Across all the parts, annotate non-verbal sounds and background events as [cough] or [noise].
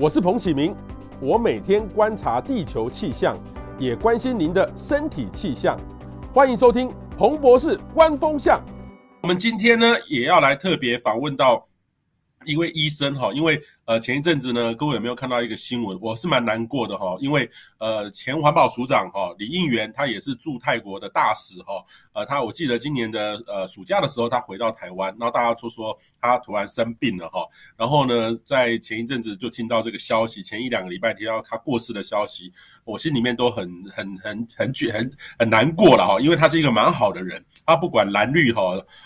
我是彭启明，我每天观察地球气象，也关心您的身体气象。欢迎收听彭博士观风向。我们今天呢，也要来特别访问到一位医生哈，因为呃前一阵子呢，各位有没有看到一个新闻？我是蛮难过的哈，因为呃前环保署长哈李应元他也是驻泰国的大使哈。呃，他我记得今年的呃暑假的时候，他回到台湾，然后大家就说他突然生病了哈，然后呢，在前一阵子就听到这个消息，前一两个礼拜听到他过世的消息，我心里面都很很很很很很很难过了哈，因为他是一个蛮好的人，他不管蓝绿哈，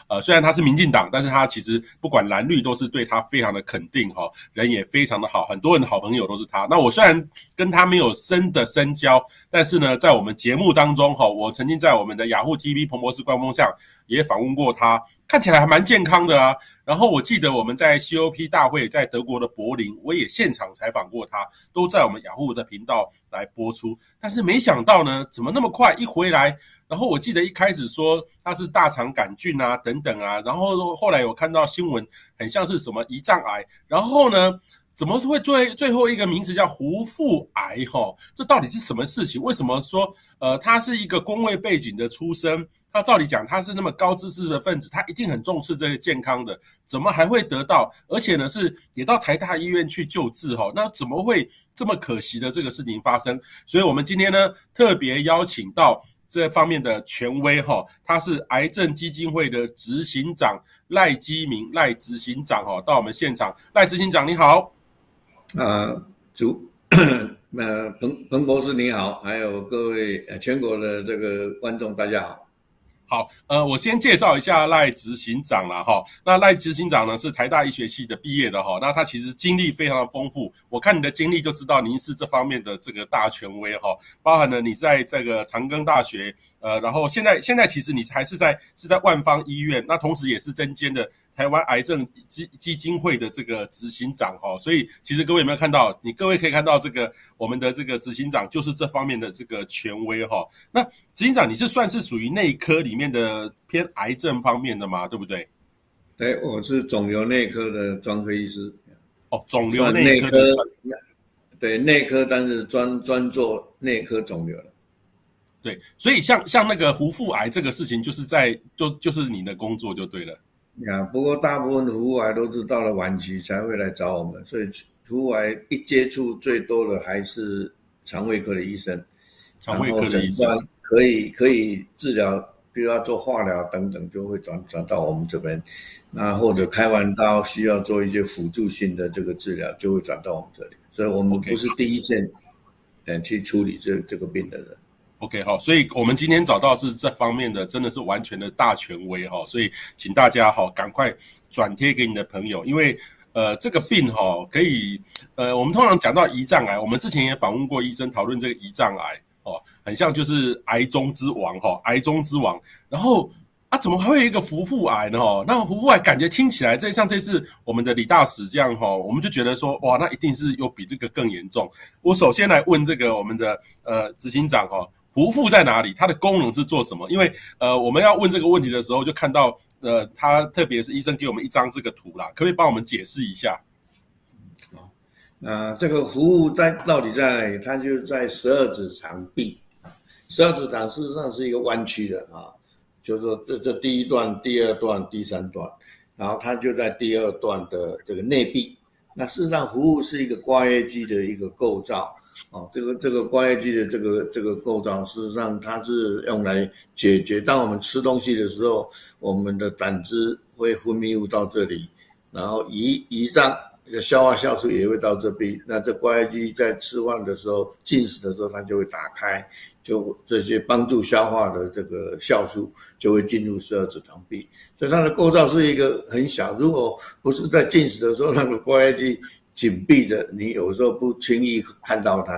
呃，虽然他是民进党，但是他其实不管蓝绿都是对他非常的肯定哈，人也非常的好，很多人的好朋友都是他。那我虽然跟他没有深的深交，但是呢，在我们节目当中哈，我曾经在我们的雅虎 TV 彭博士观风向也访问过他，看起来还蛮健康的啊。然后我记得我们在 COP 大会在德国的柏林，我也现场采访过他，都在我们雅虎的频道来播出。但是没想到呢，怎么那么快一回来？然后我记得一开始说他是大肠杆菌啊等等啊，然后后来有看到新闻，很像是什么胰脏癌。然后呢，怎么会最最后一个名字叫胡腹癌？哈，这到底是什么事情？为什么说？呃，他是一个公卫背景的出身，他照理讲他是那么高知识的分子，他一定很重视这个健康的，怎么还会得到？而且呢，是也到台大医院去救治哈，那怎么会这么可惜的这个事情发生？所以我们今天呢，特别邀请到这方面的权威哈，他是癌症基金会的执行长赖基明赖执行长哈，到我们现场，赖执行长你好，啊，主。呃，彭彭博士你好，还有各位呃全国的这个观众大家好。好，呃，我先介绍一下赖执行长啦哈。那赖执行长呢是台大医学系的毕业的哈，那他其实经历非常的丰富，我看你的经历就知道您是这方面的这个大权威哈，包含了你在这个长庚大学，呃，然后现在现在其实你还是在是在万方医院，那同时也是针尖的。台湾癌症基基金会的这个执行长哈，所以其实各位有没有看到？你各位可以看到这个我们的这个执行长就是这方面的这个权威哈。那执行长你是算是属于内科里面的偏癌症方面的吗？对不对？对，我是肿瘤内科的专科医师。哦，肿瘤内科。对，内科，但是专专做内科肿瘤。对，所以像像那个胡腹癌这个事情，就是在就就是你的工作就对了。呀，不过大部分的胡腹癌都是到了晚期才会来找我们，所以胡腹癌一接触最多的还是肠胃科的医生，肠胃科的医生可以可以治疗，比如要做化疗等等，就会转转到我们这边，那或者开完刀需要做一些辅助性的这个治疗，就会转到我们这里，所以我们不是第一线，嗯，去处理这这个病的人。OK，好，所以我们今天找到是这方面的，真的是完全的大权威哈，所以请大家哈赶快转贴给你的朋友，因为呃这个病哈可以呃我们通常讲到胰脏癌，我们之前也访问过医生讨论这个胰脏癌哦，很像就是癌中之王哈，癌中之王，然后啊怎么还会有一个胡腹癌呢？哈，那胡腹癌感觉听起来这像这次我们的李大使这样哈，我们就觉得说哇，那一定是有比这个更严重。我首先来问这个我们的呃执行长哈。胡腹在哪里？它的功能是做什么？因为呃，我们要问这个问题的时候，就看到呃，他特别是医生给我们一张这个图啦，可不可以帮我们解释一下？啊、呃，这个胡腹在到底在哪里？它就在十二指肠壁。十二指肠事实上是一个弯曲的啊，就是说这这第一段、第二段、第三段，然后它就在第二段的这个内壁。那事实上，胡腹是一个括约肌的一个构造。哦，这个这个括约肌的这个这个构造，事实上它是用来解决，当我们吃东西的时候，我们的胆汁会分泌物到这里，然后胰胰脏的消化酵素也会到这边。那这括约肌在吃饭的时候、进食的时候，它就会打开，就这些帮助消化的这个酵素就会进入十二指肠壁。所以它的构造是一个很小，如果不是在进食的时候，那个括约肌。紧闭着，你有时候不轻易看到它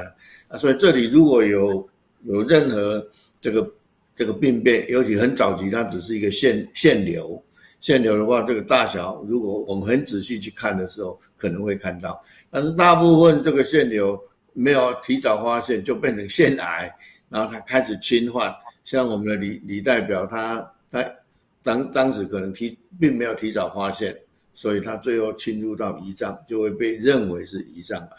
啊，所以这里如果有有任何这个这个病变，尤其很早期，它只是一个腺腺瘤，腺瘤的话，这个大小如果我们很仔细去看的时候，可能会看到。但是大部分这个腺瘤没有提早发现，就变成腺癌，然后它开始侵犯。像我们的李李代表他，他他当当时可能提并没有提早发现。所以它最后侵入到胰脏，就会被认为是胰脏癌。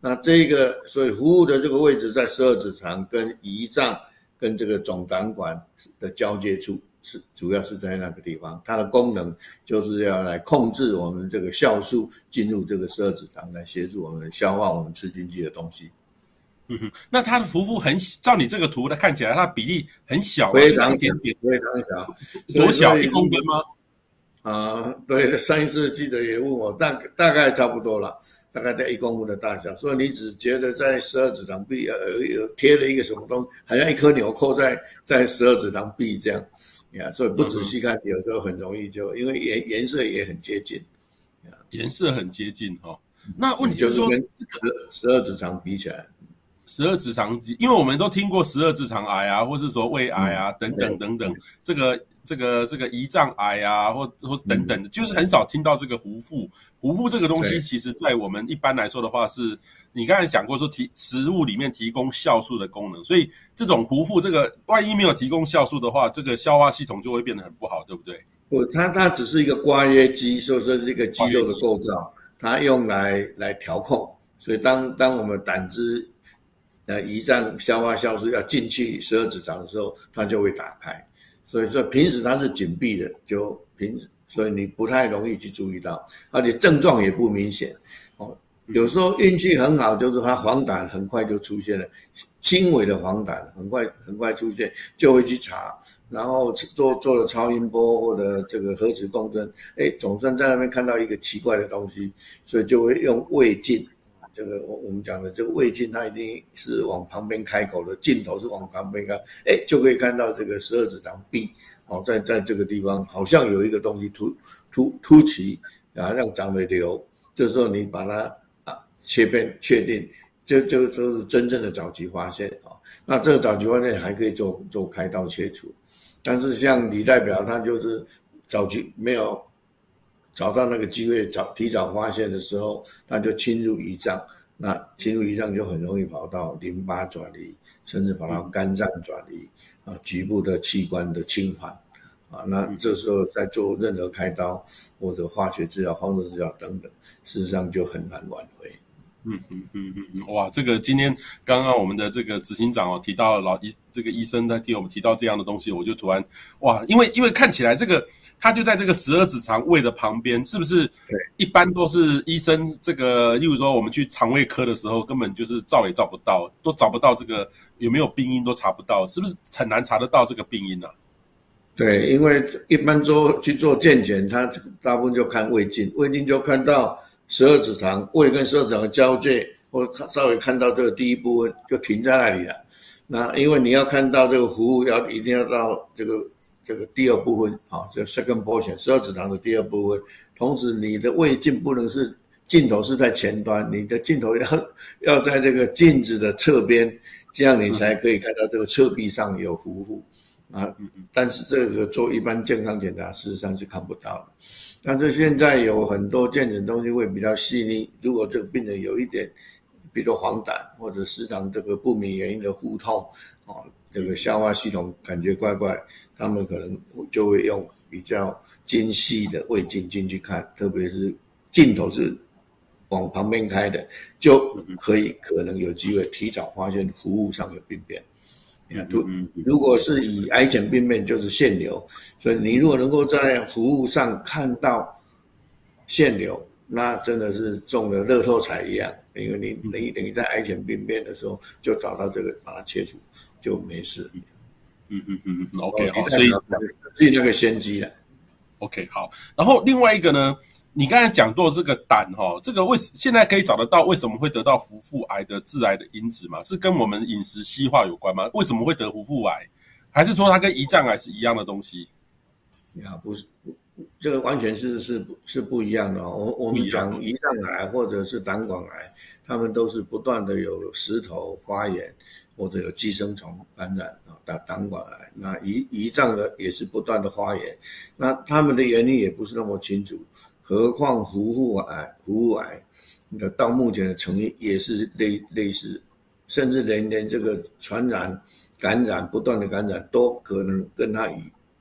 那这个所以服务的这个位置在十二指肠跟胰脏跟这个总胆管的交界处，是主要是在那个地方。它的功能就是要来控制我们这个酵素进入这个十二指肠，来协助我们消化我们吃进去的东西。嗯哼，那它的幅幅很，照你这个图来看起来，它的比例很小，非常点点，非常小，多小？一公分吗？啊，对，上一次记得也问我，大大概差不多了，大概在一公分的大小。所以你只觉得在十二指肠壁呃有贴了一个什么东西，好像一颗纽扣在在十二指肠壁这样，呀，所以不仔细看，有时候很容易就因为颜颜色也很接近，颜色很接近哈、哦。那问题就是说，跟十二指肠比起来。十二指肠，因为我们都听过十二指肠癌啊，或是说胃癌啊，等等等等，这个这个这个胰脏癌啊，或或等等的，就是很少听到这个壶腹。壶腹这个东西，其实在我们一般来说的话，是你刚才讲过说提食物里面提供酵素的功能，所以这种壶腹这个万一没有提供酵素的话，这个消化系统就会变得很不好，对不对？不，它它只是一个刮约肌，所以说是一个肌肉的构造，它用来来调控。所以当当我们胆汁呃，胰脏消化酵素要进去十二指肠的时候，它就会打开。所以说平时它是紧闭的，就平时，所以你不太容易去注意到，而且症状也不明显。哦，有时候运气很好，就是它黄疸很快就出现了，轻微的黄疸很快很快出现，就会去查，然后做做了超音波或者这个核磁共振，哎，总算在那边看到一个奇怪的东西，所以就会用胃镜。这个我我们讲的这个胃镜，它一定是往旁边开口的，镜头是往旁边开，哎，就可以看到这个十二指肠壁，哦，在在这个地方好像有一个东西突突突起，啊，让长了瘤，这时候你把它啊切片确定，这就是真正的早期发现啊。那这个早期发现还可以做做开刀切除，但是像李代表他就是早期没有。找到那个机会早提早发现的时候，那就侵入胰脏，那侵入胰脏就很容易跑到淋巴转移，甚至跑到肝脏转移啊，局部的器官的侵犯啊，那这时候再做任何开刀或者化学治疗、放射治疗等等，事实上就很难挽回。嗯嗯嗯嗯哇，这个今天刚刚我们的这个执行长哦提到老医这个医生在替我们提到这样的东西，我就突然哇，因为因为看起来这个他就在这个十二指肠胃的旁边，是不是？对，一般都是医生这个，例如说我们去肠胃科的时候，根本就是照也照不到，都找不到这个有没有病因都查不到，是不是很难查得到这个病因呢？啊？对，因为一般做去做健检，他大部分就看胃镜，胃镜就看到。十二指肠胃跟十二指肠的交界，或稍微看到这个第一部分就停在那里了。那因为你要看到这个服务，要一定要到这个这个第二部分，好，这个 second portion 十二指肠的第二部分。同时，你的胃镜不能是镜头是在前端，你的镜头要 [laughs] 要在这个镜子的侧边，这样你才可以看到这个侧壁上有服务啊。但是这个做一般健康检查，事实上是看不到的。但是现在有很多健诊中心会比较细腻，如果这个病人有一点，比如黄疸或者时常这个不明原因的腹痛，啊，这个消化系统感觉怪怪，他们可能就会用比较精细的胃镜进去看，特别是镜头是往旁边开的，就可以可能有机会提早发现服务上有病变。如如果是以癌前病变，就是腺瘤，所以你如果能够在服务上看到腺瘤，那真的是中了乐透彩一样，因为你等于等于在癌前病变的时候就找到这个，把它切除就没事。嗯嗯嗯嗯，OK 好，所以所以那个先机了。OK 好，然后另外一个呢？你刚才讲过这个胆哈，这个为现在可以找得到为什么会得到壶腹癌的致癌的因子吗？是跟我们饮食西化有关吗？为什么会得壶腹癌？还是说它跟胰脏癌是一样的东西？呀，不是，这个完全是是是不一样的。我我们讲胰脏癌或者是胆管癌，他们都是不断的有石头发炎或者有寄生虫感染啊，胆胆管癌。那胰胰脏的也是不断的发炎，那他们的原因也不是那么清楚。何况壶腹癌、壶腹癌的到目前的成因也是类类似，甚至连连这个传染、感染不断的感染都可能跟它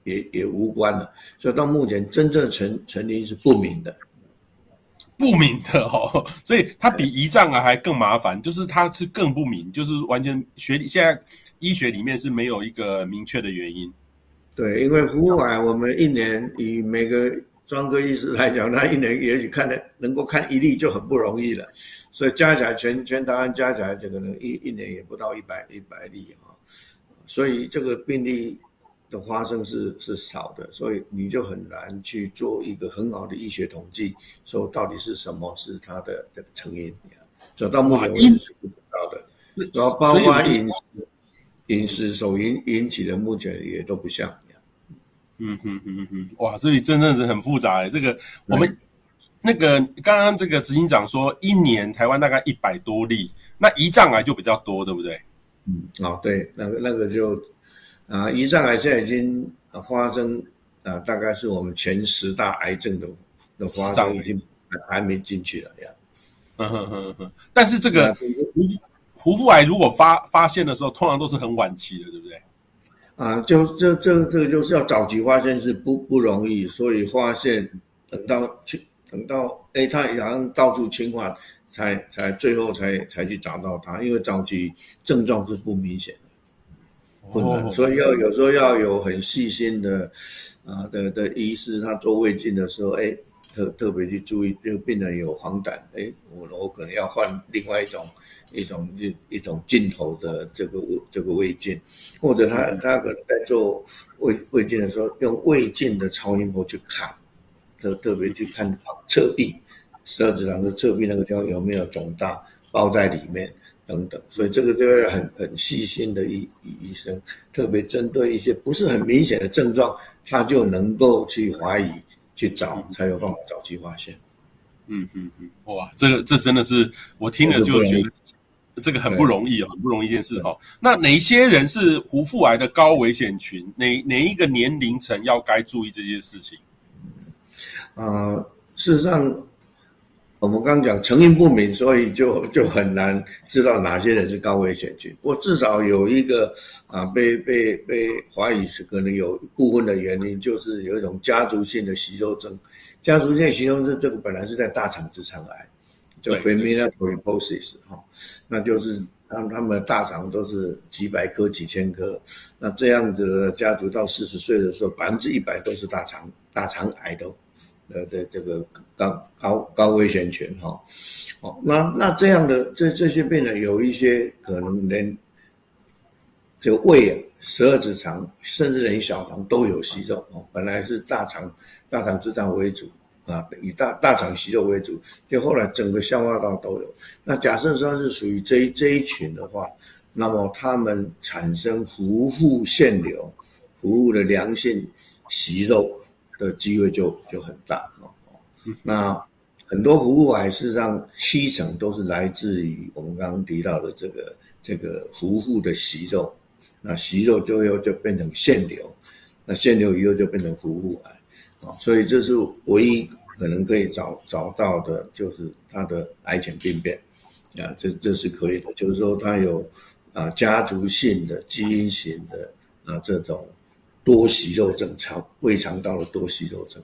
也也无关了。所以到目前真正成成因是不明的。不明的哦，所以它比胰脏啊还更麻烦，就是它是更不明，就是完全学理现在医学里面是没有一个明确的原因。对，因为夫妇癌，我们一年以每个专科医师来讲，他一年也许看的能够看一例就很不容易了，所以加起来全全台湾加起来，这个呢一一年也不到一百一百例啊，所以这个病例。的发生是是少的，所以你就很难去做一个很好的医学统计，说到底是什么是它的这个成因。走到目前为止是不知道的，然后包括饮食饮食所引引起的，目前也都不像。嗯哼哼哼，哇，所以真的是很复杂。这个我们那个刚刚这个执行长说，一年台湾大概一百多例，那胰脏癌就比较多，对不对？嗯，哦，对，那个那个就。啊，胰脏癌现在已经发生啊，大概是我们前十大癌症的的发生已经还没进去了呀。嗯哼哼哼，但是这个胡胡腹癌如果发发现的时候，通常都是很晚期的，对不对？啊，就这这这个就是要早期发现是不不容易，所以发现等到去等到哎，他好像到处侵犯，才才最后才才去找到他，因为早期症状是不明显的。困难，所以要有时候要有很细心的啊的的医师，他做胃镜的时候，哎，特特别去注意，这个病人有黄疸，哎，我我可能要换另外一种一种一一种镜头的这个这个胃镜，或者他他可能在做胃胃镜的时候，用胃镜的超音波去看，特特别去看侧壁，十二指肠的侧壁那个地方有没有肿大包在里面。等等，所以这个就要很很细心的医医生，特别针对一些不是很明显的症状，他就能够去怀疑、去找，才有办法早期发现。嗯嗯嗯，哇，这个这真的是我听了就觉得这个很不容易，很不容易一件事哈。那哪些人是胡腹癌的高危险群？哪哪一个年龄层要该注意这些事情？啊、呃，事实上。我们刚刚讲成因不明，所以就就很难知道哪些人是高危险群。我至少有一个啊，被被被怀疑是可能有部分的原因，就是有一种家族性的息肉症。家族性息肉症这个本来是在大肠直肠癌，叫 familial polyposis 哈，那就是他们他们的大肠都是几百颗几千颗，那这样子的家族到四十岁的时候，百分之一百都是大肠大肠癌的。呃，这这个高高高危险群哈，哦，那那这样的这这些病人有一些可能连这个胃啊、十二指肠，甚至连小肠都有息肉哦。本来是大肠大肠直肠为主啊，以大大肠息肉为主，就后来整个消化道都有。那假设说是属于这一这一群的话，那么他们产生壶腹腺瘤、壶腹的良性息肉。的机会就就很大哦。那很多壶腹癌事实上七成都是来自于我们刚刚提到的这个这个壶腹的息肉，那息肉就又就变成腺瘤，那腺瘤以后就变成壶腹癌啊。所以这是唯一可能可以找找到的，就是它的癌前病变啊，这这是可以的，就是说它有啊家族性的基因型的啊这种。多息肉症，肠胃肠道的多息肉症。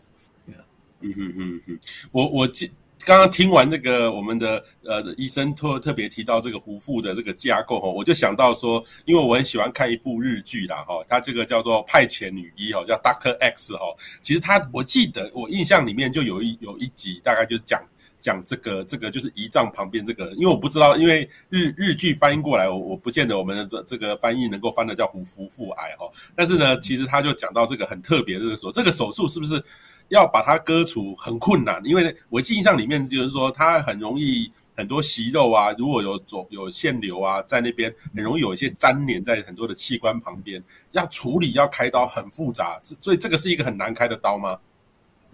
嗯嗯嗯嗯，我我记刚刚听完这个我们的呃医生特特别提到这个胡腹的这个架构哈，我就想到说，因为我很喜欢看一部日剧啦哈，它这个叫做派遣女医哈，叫 Doctor X 哈，其实它我记得我印象里面就有一有一集大概就讲。讲这个，这个就是胰脏旁边这个，因为我不知道，因为日日剧翻译过来，我我不见得我们的这这个翻译能够翻得叫壶腹癌哈。但是呢，其实他就讲到这个很特别的这个手，这个手术是不是要把它割除很困难？因为我印象里面就是说，它很容易很多息肉啊，如果有肿有腺瘤啊，在那边很容易有一些粘连在很多的器官旁边，要处理要开刀很复杂，所以这个是一个很难开的刀吗？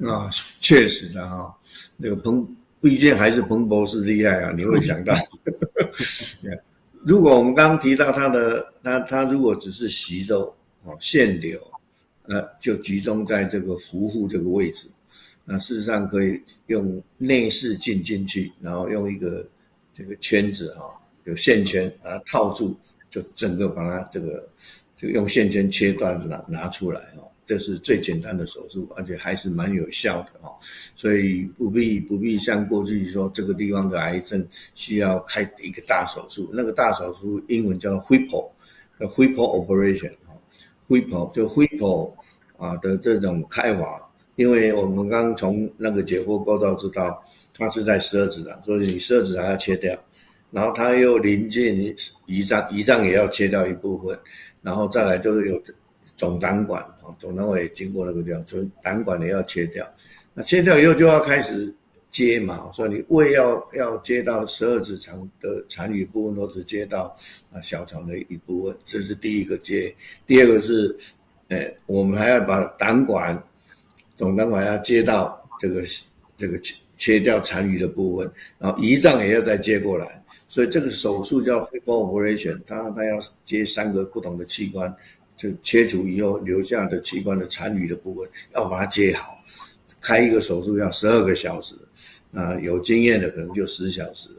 啊，确实的哈，那个彭。毕竟还是彭博士厉害啊！[laughs] 你会想到，如果我们刚刚提到他的他他如果只是息肉哦腺瘤，呃，就集中在这个壶腹这个位置，那事实上可以用内视镜进去，然后用一个这个圈子哈，有线圈把它套住，就整个把它这个这个用线圈切断拿拿出来哦。这是最简单的手术，而且还是蛮有效的哈，所以不必不必像过去说这个地方的癌症需要开一个大手术，那个大手术英文叫 Whipple，叫 Whipple operation 哈，Whipple 就 Whipple 啊的这种开法，因为我们刚从那个解剖构造知道，它是在十二指肠，所以你十二指肠要切掉，然后它又临近胰脏，胰脏也要切掉一部分，然后再来就是有。总胆管啊，总胆管也经过那个地方，所以胆管也要切掉。那切掉以后就要开始接嘛，所以你胃要要接到十二指肠的残余部分，或者接到啊小肠的一部分，这是第一个接。第二个是，呃，我们还要把胆管、总胆管要接到这个这个切切掉残余的部分，然后胰脏也要再接过来。所以这个手术叫 hip operation，它它要接三个不同的器官。就切除以后留下的器官的残余的部分，要把它接好。开一个手术要十二个小时，啊，有经验的可能就十小时。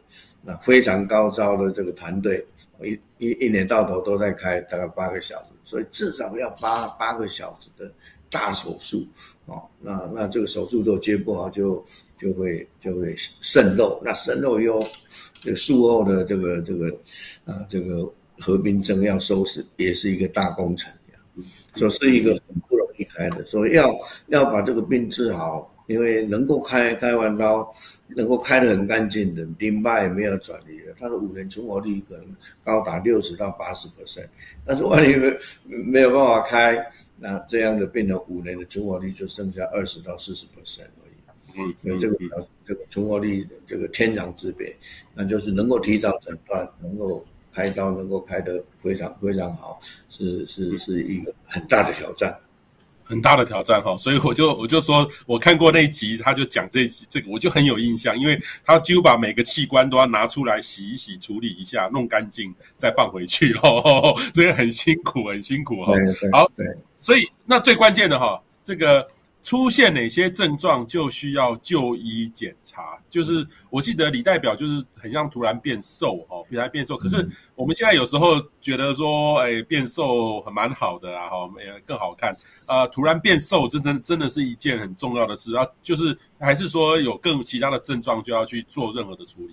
那非常高招的这个团队，一一一年到头都在开，大概八个小时，所以至少要八八个小时的大手术啊。那那这个手术如果接不好就，就会就会渗漏。那渗漏以后，这术后的这个这个啊这个。合并症要收拾也是一个大工程，所以是一个很不容易开的。所以要要把这个病治好，因为能够开开完刀，能够开得很干净的，淋巴也没有转移的，它的五年存活率可能高达六十到八十 percent。但是万一没没有办法开，那这样的病人五年的存活率就剩下二十到四十 percent 而已。嗯，所以这个这个存活率的这个天壤之别，那就是能够提早诊断，能够。开刀能够开得非常非常好，是是是一个很大的挑战，很大的挑战哈。所以我就我就说，我看过那一集，他就讲这一集，这个我就很有印象，因为他几乎把每个器官都要拿出来洗一洗、处理一下、弄干净，再放回去 [laughs] 哦，所以很辛苦，很辛苦哈。好，对，所以那最关键的哈，这个。出现哪些症状就需要就医检查？就是我记得李代表就是很像突然变瘦哦，突然变瘦。可是我们现在有时候觉得说，哎，变瘦很蛮好的啊，哈，更好看啊，呃，突然变瘦，真真真的是一件很重要的事啊。就是还是说有更其他的症状就要去做任何的处理。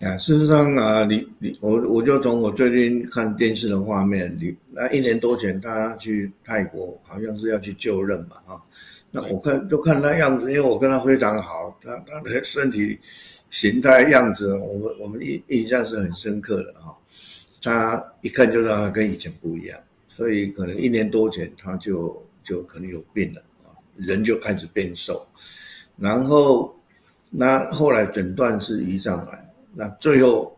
啊，事实上啊，你你我我就从我最近看电视的画面，你那一年多前他去泰国，好像是要去就任嘛，啊，那我看就看他样子，因为我跟他非常好，他他的身体形态样子，我们我们印印象是很深刻的哈，他一看就知道他跟以前不一样，所以可能一年多前他就就可能有病了啊，人就开始变瘦，然后那后来诊断是胰脏癌。那最后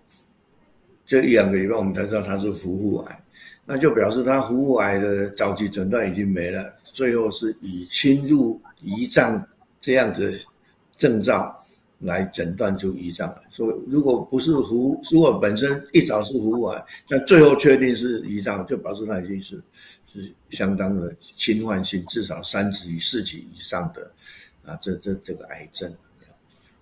这一两个礼拜，我们才知道他是腹部癌，那就表示他腹部癌的早期诊断已经没了。最后是以侵入胰脏这样子的症状来诊断出胰脏癌。所以如果不是腹，如果本身一早是腹部癌，那最后确定是胰脏，就表示他已经是是相当的侵犯性，至少三级、四级以上的啊，这这这个癌症。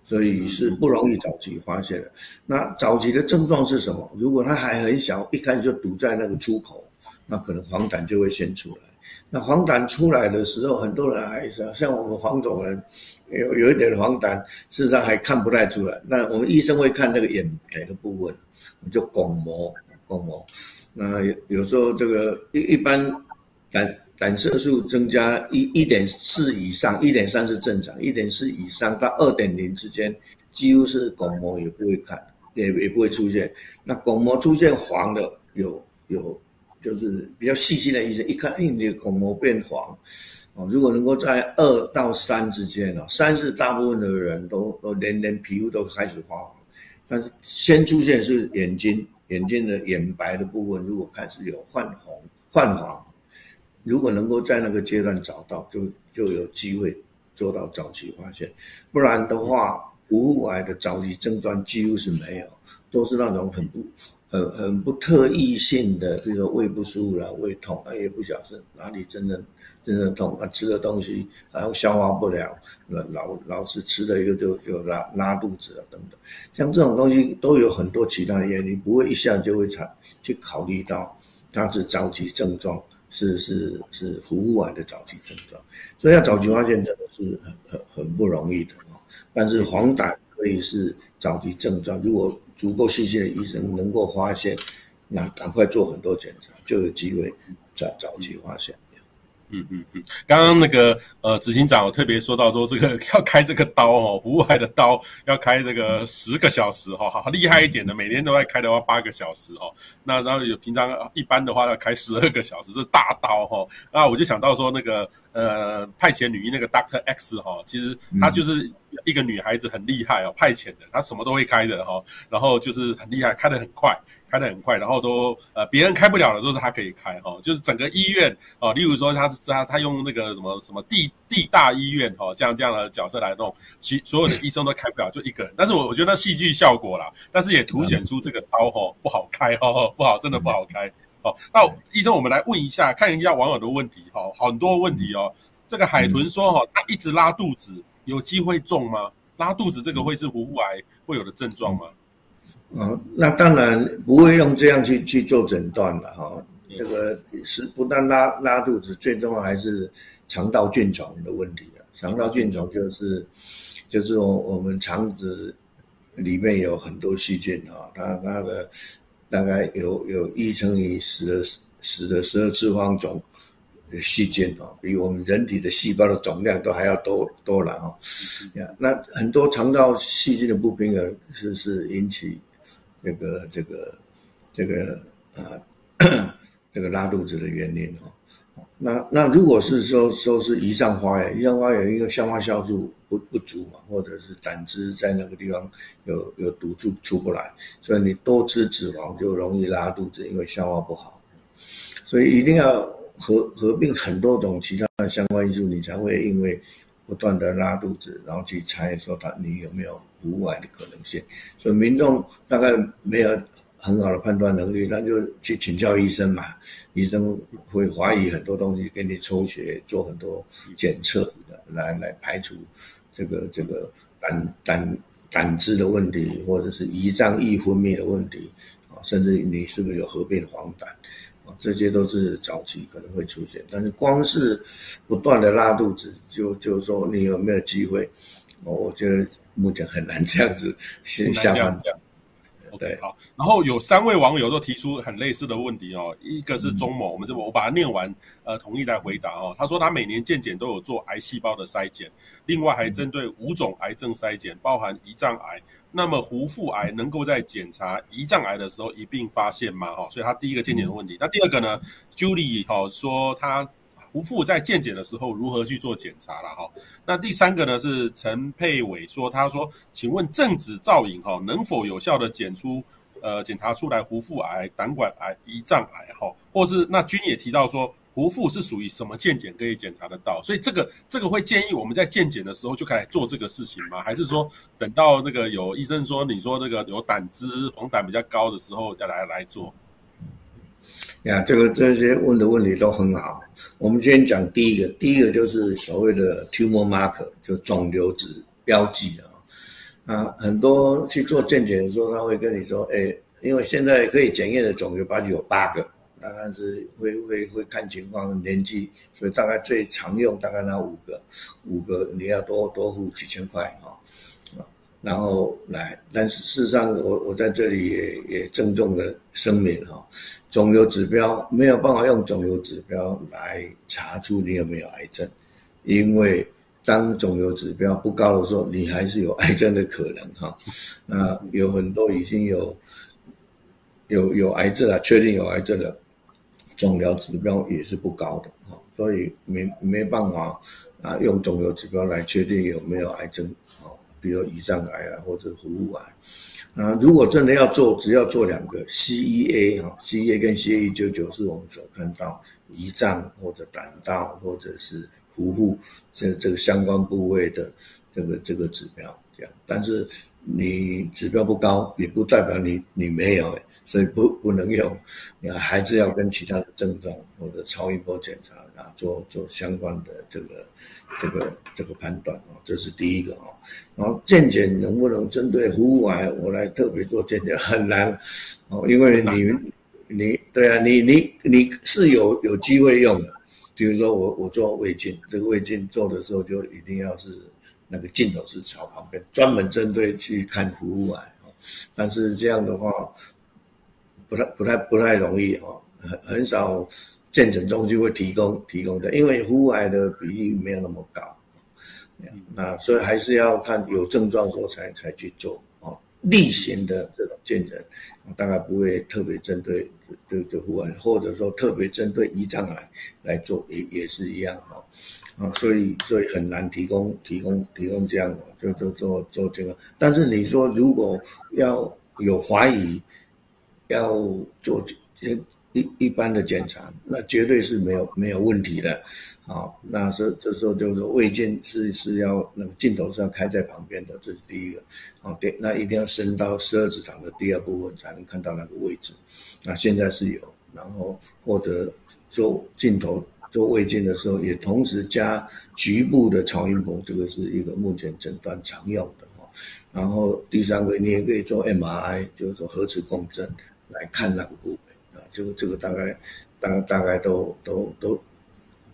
所以是不容易早期发现的。那早期的症状是什么？如果它还很小，一开始就堵在那个出口，那可能黄疸就会先出来。那黄疸出来的时候，很多人还是像我们黄种人，有有一点黄疸，事实上还看不太出来。那我们医生会看那个眼白的部分，就巩膜，巩膜。那有有时候这个一一般胆。胆色素增加一一点四以上，一点三是正常，一点四以上到二点零之间，几乎是巩膜也不会看，也也不会出现。那巩膜出现黄的，有有就是比较细心的医生一看，哎，你的巩膜变黄，哦，如果能够在二到三之间哦，三是大部分的人都都连连皮肤都开始发黄，但是先出现是眼睛，眼睛的眼白的部分如果开始有泛红泛黄。如果能够在那个阶段找到，就就有机会做到早期发现。不然的话，腹部癌的早期症状几乎是没有，都是那种很不很很不特异性的，比如说胃不舒服啦、胃痛，啊也不晓得哪里真的真的痛，啊吃的东西然后消化不了，老老是吃了又就就拉拉肚子啊等等，像这种东西都有很多其他的原因，不会一下就会产去考虑到它是早期症状。是是是服务癌的早期症状，所以要早期发现真的是很很很不容易的哦。但是黄疸可以是早期症状，如果足够细心的医生能够发现，那赶快做很多检查，就有机会在早期发现。嗯嗯嗯，刚刚那个呃执行长有特别说到说，这个 [laughs] 要开这个刀哦，户外的刀要开这个十个小时哈，好厉害一点的，每天都在开的话八个小时哦。那然后有平常一般的话要开十二个小时，是大刀哈。那我就想到说那个呃派遣女医那个 Doctor X 哈，其实她就是一个女孩子很厉害哦，派遣的她什么都会开的哈，然后就是很厉害，开的很快。开的很快，然后都呃别人开不了的都是她可以开哈、哦，就是整个医院哦，例如说他他他用那个什么什么地地大医院哈、哦，这样这样的角色来弄，其所有的医生都开不了，就一个人。但是我我觉得那戏剧效果啦，但是也凸显出这个刀哈、哦、不好开哈、哦，不好真的不好开哦。那医生，我们来问一下，看一下网友的问题哈、哦，很多问题哦。这个海豚说哈、哦，他一直拉肚子，有机会中吗？拉肚子这个会是壶腹癌会有的症状吗？啊、哦，那当然不会用这样去去做诊断了哈。这个是不但拉拉肚子，最重要还是肠道菌丛的问题啊。肠道菌丛就是就是我我们肠子里面有很多细菌啊，它它的大概有有一乘以十的十的十二次方种细菌哦，比我们人体的细胞的总量都还要多多了哦。那很多肠道细菌的不平衡是是引起。这个这个这个啊，[coughs] 这个拉肚子的原因哦，那那如果是说说是胰脏发炎，胰脏发炎一个消化酵素不不足嘛，或者是胆汁在那个地方有有堵住出不来，所以你多吃脂肪就容易拉肚子，因为消化不好，所以一定要合合并很多种其他的相关因素，你才会因为不断的拉肚子，然后去猜说他你有没有。壶腹癌的可能性，所以民众大概没有很好的判断能力，那就去请教医生嘛。医生会怀疑很多东西，给你抽血做很多检测，来来排除这个这个胆胆胆汁的问题，或者是胰脏易分泌的问题啊，甚至你是不是有合并黄疸啊？这些都是早期可能会出现。但是光是不断的拉肚子，就就是说你有没有机会？我觉得目前很难这样子先下判断。OK，好。然后有三位网友都提出很类似的问题哦。一个是钟某，嗯、我们这我把它念完，呃，统一来回答哦。他说他每年健检都有做癌细胞的筛检，另外还针对五种癌症筛检，包含胰脏癌。那么胡腹癌能够在检查胰脏癌的时候一并发现吗？哈，所以他第一个健检的问题。嗯、那第二个呢？Julie 哈说他。壶腹在健检的时候如何去做检查了哈？那第三个呢是陈佩伟说，他说，请问正子造影哈能否有效的检出呃检查出来壶腹癌、胆管癌、胰脏癌哈？或是那君也提到说壶腹是属于什么健检可以检查得到？所以这个这个会建议我们在健检的时候就开始做这个事情吗？还是说等到那个有医生说你说那个有胆汁黄疸比较高的时候再来来做？呀，这个这些问的问题都很好。我们先讲第一个，第一个就是所谓的 tumor marker，就肿瘤指标记啊。啊，很多去做健检的时候，他会跟你说，哎，因为现在可以检验的肿瘤标记有八个，大概是会会会看情况年纪，所以大概最常用大概那五个，五个你要多多付几千块哈。然后来，但是事实上，我我在这里也也郑重的声明哈，肿瘤指标没有办法用肿瘤指标来查出你有没有癌症，因为当肿瘤指标不高的时候，你还是有癌症的可能哈。[laughs] 那有很多已经有有有癌症了，确定有癌症的肿瘤指标也是不高的哈，所以没没办法啊用肿瘤指标来确定有没有癌症。比如胰脏癌啊，或者服务癌啊，如果真的要做，只要做两个 CEA 哈，CEA 跟 CA 199是我们所看到胰脏或者胆道或者是壶腹这这个相关部位的这个这个指标这样，但是你指标不高，也不代表你你没有，所以不不能用，你还是要跟其他的症状或者超音波检查啊做做相关的这个这个这个判断啊，这是第一个啊。然后健检能不能针对服务癌，我来特别做健检很难哦，因为你你对啊，你你你是有有机会用的。比如说我我做胃镜，这个胃镜做的时候就一定要是那个镜头是朝旁边，专门针对去看服务癌。但是这样的话，不太不太不太容易哈，很很少健诊中心会提供提供的，因为服务癌的比例没有那么高。那所以还是要看有症状的时候才才去做哦。例行的这种健诊，大概不会特别针对这这服务癌，或者说特别针对胰脏癌来做，也也是一样哈。啊，所以所以很难提供提供提供这样的，就就做做这个。但是你说如果要有怀疑，要做这。一一般的检查，那绝对是没有没有问题的，好，那是这时候就是说胃镜是是要那个镜头是要开在旁边的，这是第一个，好，对，那一定要伸到十二指肠的第二部分才能看到那个位置，那现在是有，然后或者做镜头做胃镜的时候，也同时加局部的超音波，这个是一个目前诊断常用的。哈，然后第三个你也可以做 MRI，就是说核磁共振来看那个部位。这个这个大概，大大概都都都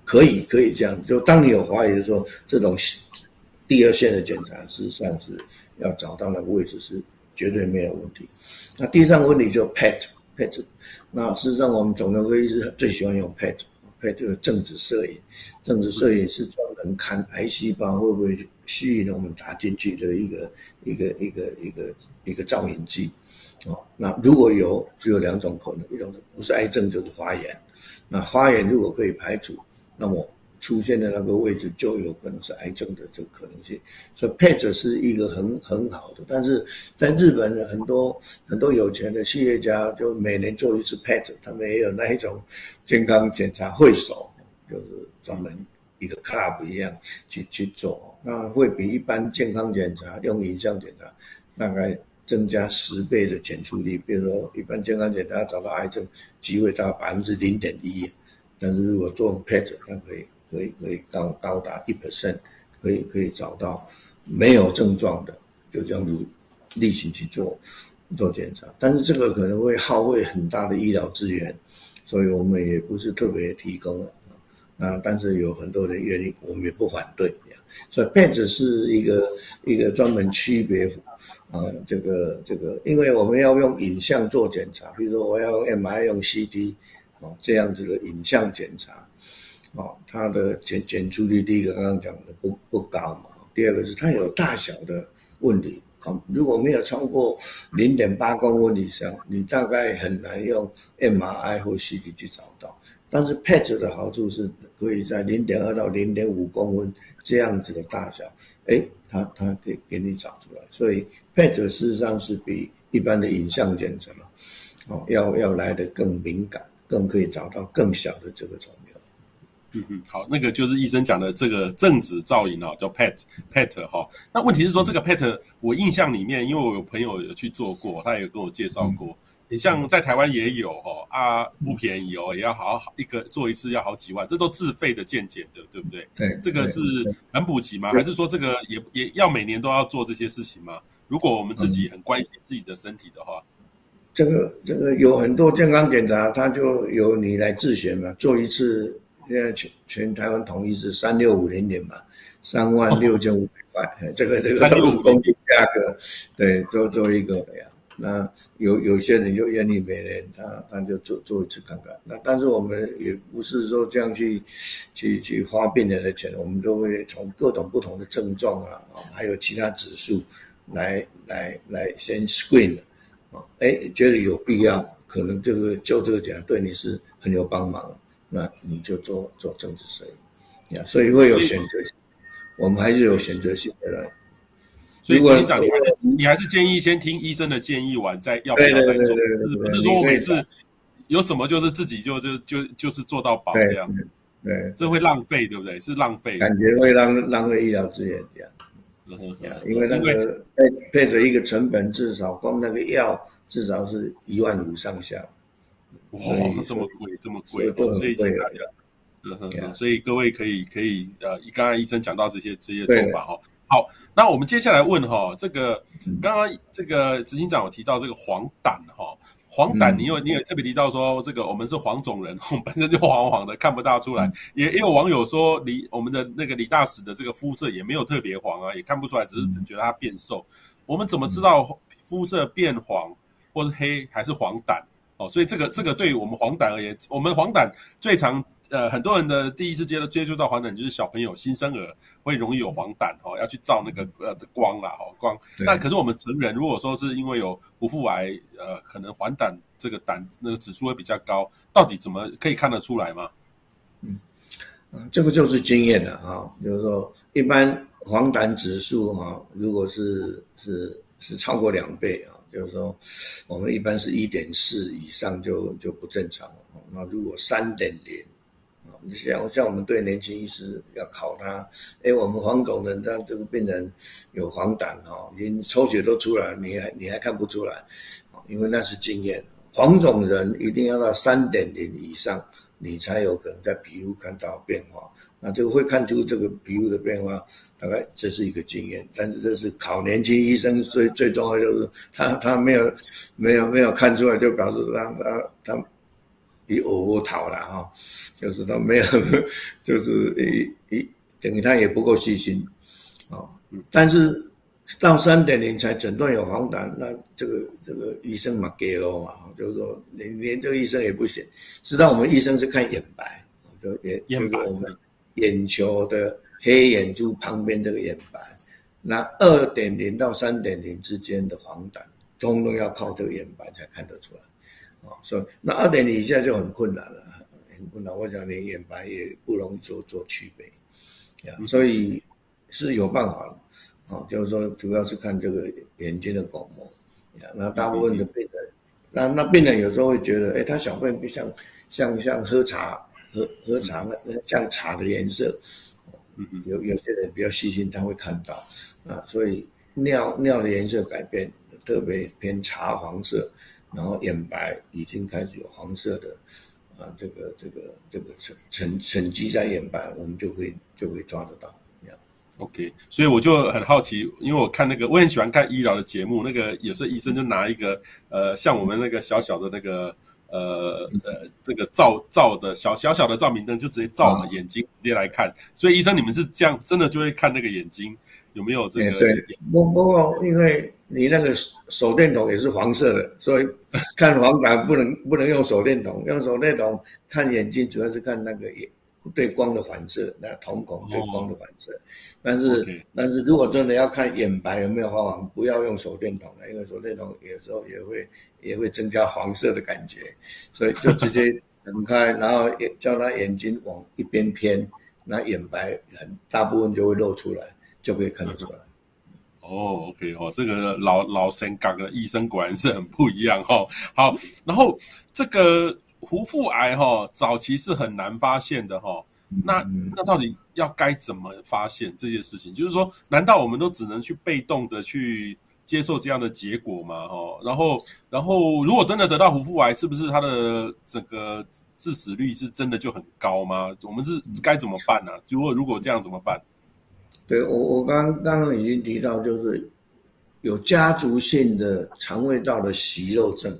可以可以这样。就当你有怀疑的时候，这种第二线的检查，事实上是要找到那个位置是绝对没有问题。那第三个问题就 PET PET。那事实上我们肿瘤科医师最喜欢用 PET，PET 就是正子摄影。正子摄影是专门看癌细胞会不会吸引我们打进去的一个一个一个一个一个造影剂。哦，那如果有，只有两种可能，一种是不是癌症就是发炎。那发炎如果可以排除，那么出现的那个位置就有可能是癌症的这个可能性。所以 PET 是一个很很好的，但是在日本的很多很多有钱的企业家就每年做一次 PET，他们也有那一种健康检查会所，就是专门一个 club 一样去去做，那会比一般健康检查用影像检查大概。增加十倍的检出率，比如说一般健康检查找到癌症机会只有百分之零点一，但是如果做 PET，它可以可以可以到高达一 percent，可以可以找到没有症状的，就这样子例行去做做检查。但是这个可能会耗费很大的医疗资源，所以我们也不是特别提供啊。但是有很多人愿意，我们也不反对。所以 PET 是一个一个专门区别。啊，这个这个，因为我们要用影像做检查，比如说我要用 M I 用 CT，哦，这样子的影像检查，哦，它的检检出率，第一个刚刚讲的不不高嘛，第二个是它有大小的问题，啊，如果没有超过零点八公分以上，你大概很难用 MRI 或 CT 去找到。但是 PET 的好处是可以在零点二到零点五公分这样子的大小，诶，它它可以给你找出来，所以 PET 事实上是比一般的影像检查哦，要要来得更敏感，更可以找到更小的这个肿瘤。嗯嗯，好，那个就是医生讲的这个正子造影哦，叫 PET PET 哈。那问题是说这个 PET，我印象里面，因为我有朋友有去做过，他也跟我介绍过。你像在台湾也有哦，啊，不便宜哦，也要好好一个做一次要好几万，这都自费的健检的，对不对？对，这个是很补齐吗？还是说这个也也要每年都要做这些事情吗？如果我们自己很关心自己的身体的话，这个这个有很多健康检查，它就由你来自选嘛，做一次，现在全全台湾统一是三六五零点嘛，三万六千五百块，这个这个都是公定价格，对，做做一个呀。那有有些人就愿意每年他他就做做一次看看。那但是我们也不是说这样去去去花病人的钱，我们都会从各种不同的症状啊，还有其他指数来来来先 screen 啊，哎，觉得有必要，可能这个就这个奖对你是很有帮忙，那你就做做政治生意呀，所以会有选择性，我们还是有选择性的来。所以，执行长，你还是你还是建议先听医生的建议完再要不要再做，是不是说我每次有什么就是自己就就就就是做到饱这样？对，这会浪费，对不对？是浪费，感觉会浪浪费医疗资源这样。因为那个配配着一个成本，至少光那个药至少是一万五上下。哇，这么贵，这么贵，所以请大家，嗯哼，所以各位可以可以呃，刚刚医生讲到这些这些做法哈。好，那我们接下来问哈，这个刚刚这个执行长有提到这个黄疸哈，黄疸，你有你有特别提到说，这个我们是黄种人，[laughs] 我们本身就黄黄的，看不大出来。嗯、也也有网友说，李我们的那个李大使的这个肤色也没有特别黄啊，也看不出来，只是觉得他变瘦。嗯、我们怎么知道肤色变黄或是黑还是黄疸？哦，所以这个这个对于我们黄疸而言，我们黄疸最常。呃，很多人的第一次接触接触到黄疸，就是小朋友新生儿会容易有黄疸哦，要去照那个呃的光啦哦光。那可是我们成人如果说是因为有不腹癌，呃，可能黄疸这个胆那个指数会比较高，到底怎么可以看得出来吗？嗯，啊，这个就是经验了啊，就是说一般黄疸指数哈，如果是是是超过两倍啊，就是说我们一般是一点四以上就就不正常了。那如果三点零。你像像我们对年轻医师要考他，哎，我们黄种人，他这个病人有黄疸哈，连抽血都出来，你还你还看不出来，因为那是经验。黄种人一定要到三点零以上，你才有可能在皮肤看到变化。那这个会看出这个皮肤的变化，大概这是一个经验。但是这是考年轻医生最最重要就是他他没有没有没有看出来，就表示让他他。一窝逃了哈，就是他没有，[laughs] 就是一一等于他也不够细心啊。但是到三点零才诊断有黄疸，那这个这个医生嘛给了嘛，就是说连连这个医生也不行。实际上我们医生是看眼白，就眼眼白，就是我们眼球的黑眼珠旁边这个眼白。那二点零到三点零之间的黄疸，通通要靠这个眼白才看得出来。啊，所以那二点零以下就很困难了，很困难。我想连眼白也不容易做做区别，啊，所以是有办法的，啊，就是说主要是看这个眼睛的巩膜，呀，那大部分的病人，那那病人有时候会觉得，哎，他小便不像像像喝茶喝喝茶那像茶的颜色，有有些人比较细心，他会看到，啊，所以尿尿的颜色改变，特别偏茶黄色。然后眼白已经开始有黄色的，啊，这个这个这个沉沉沉积在眼白，我们就会就会抓得到。OK，所以我就很好奇，因为我看那个我很喜欢看医疗的节目，那个有时候医生就拿一个呃，像我们那个小小的那个呃呃这个照照的小小小的照明灯，就直接照我们眼睛直接来看。所以医生你们是这样，真的就会看那个眼睛有没有这个？对，不不过因为。你那个手电筒也是黄色的，所以看黄疸不能 [laughs] 不能用手电筒，用手电筒看眼睛主要是看那个眼对光的反射，那瞳孔对光的反射。哦、但是 okay. 但是如果真的要看眼白有没有发黄，不要用手电筒了，因为手电筒有时候也会也会增加黄色的感觉，所以就直接睁开，然后叫他眼睛往一边偏，那眼白很大部分就会露出来，就可以看得出来。哦，OK 哦，这个老老神港的医生果然是很不一样哈、哦。好，然后这个胡腹癌哈、哦，早期是很难发现的哈、哦。那那到底要该怎么发现这件事情？就是说，难道我们都只能去被动的去接受这样的结果吗？哦，然后然后如果真的得到胡腹癌，是不是它的整个致死率是真的就很高吗？我们是该怎么办呢、啊？如果如果这样怎么办？对，我我刚刚刚已经提到，就是有家族性的肠胃道的息肉症，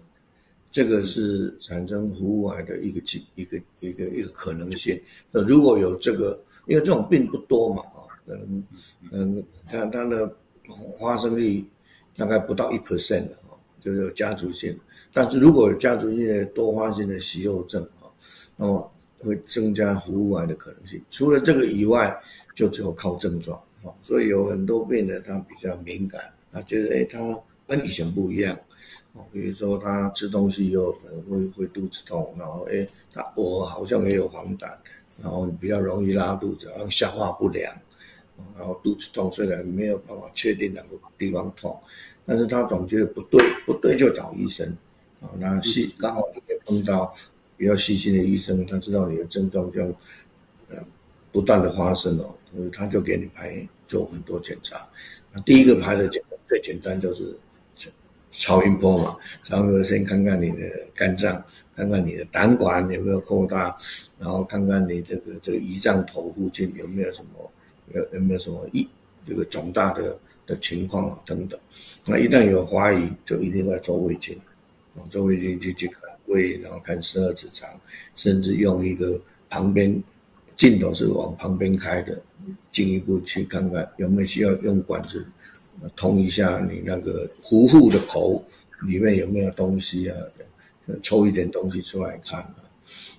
这个是产生服务癌的一个一个一个一个可能性。那如果有这个，因为这种病不多嘛，啊，可能嗯，它它的发生率大概不到一 percent 的啊，就是有家族性。但是如果有家族性的多发性的息肉症啊，那么会增加胡腹癌的可能性。除了这个以外，就只有靠症状。所以有很多病人他比较敏感，他觉得哎，他跟以前不一样，哦，比如说他吃东西以后可能会会肚子痛，然后哎，他我好像也有黄疸，然后比较容易拉肚子，然后消化不良，然后肚子痛，虽然没有办法确定哪个地方痛，但是他总觉得不对，不对就找医生，啊，那是刚好碰到比较细心的医生，他知道你的症状就呃不断的发生哦。所以他就给你排做很多检查，那第一个排的检最简单就是超音波嘛，超音波先看看你的肝脏，看看你的胆管有没有扩大，然后看看你这个这个胰脏头附近有没有什么有有没有什么异这个肿大的的情况等等。那一旦有怀疑，就一定要做胃镜，哦，周围去去去看胃，然后看十二指肠，甚至用一个旁边镜头是往旁边开的，进一步去看看有没有需要用管子通一下你那个壶腹的口里面有没有东西啊，抽一点东西出来看啊，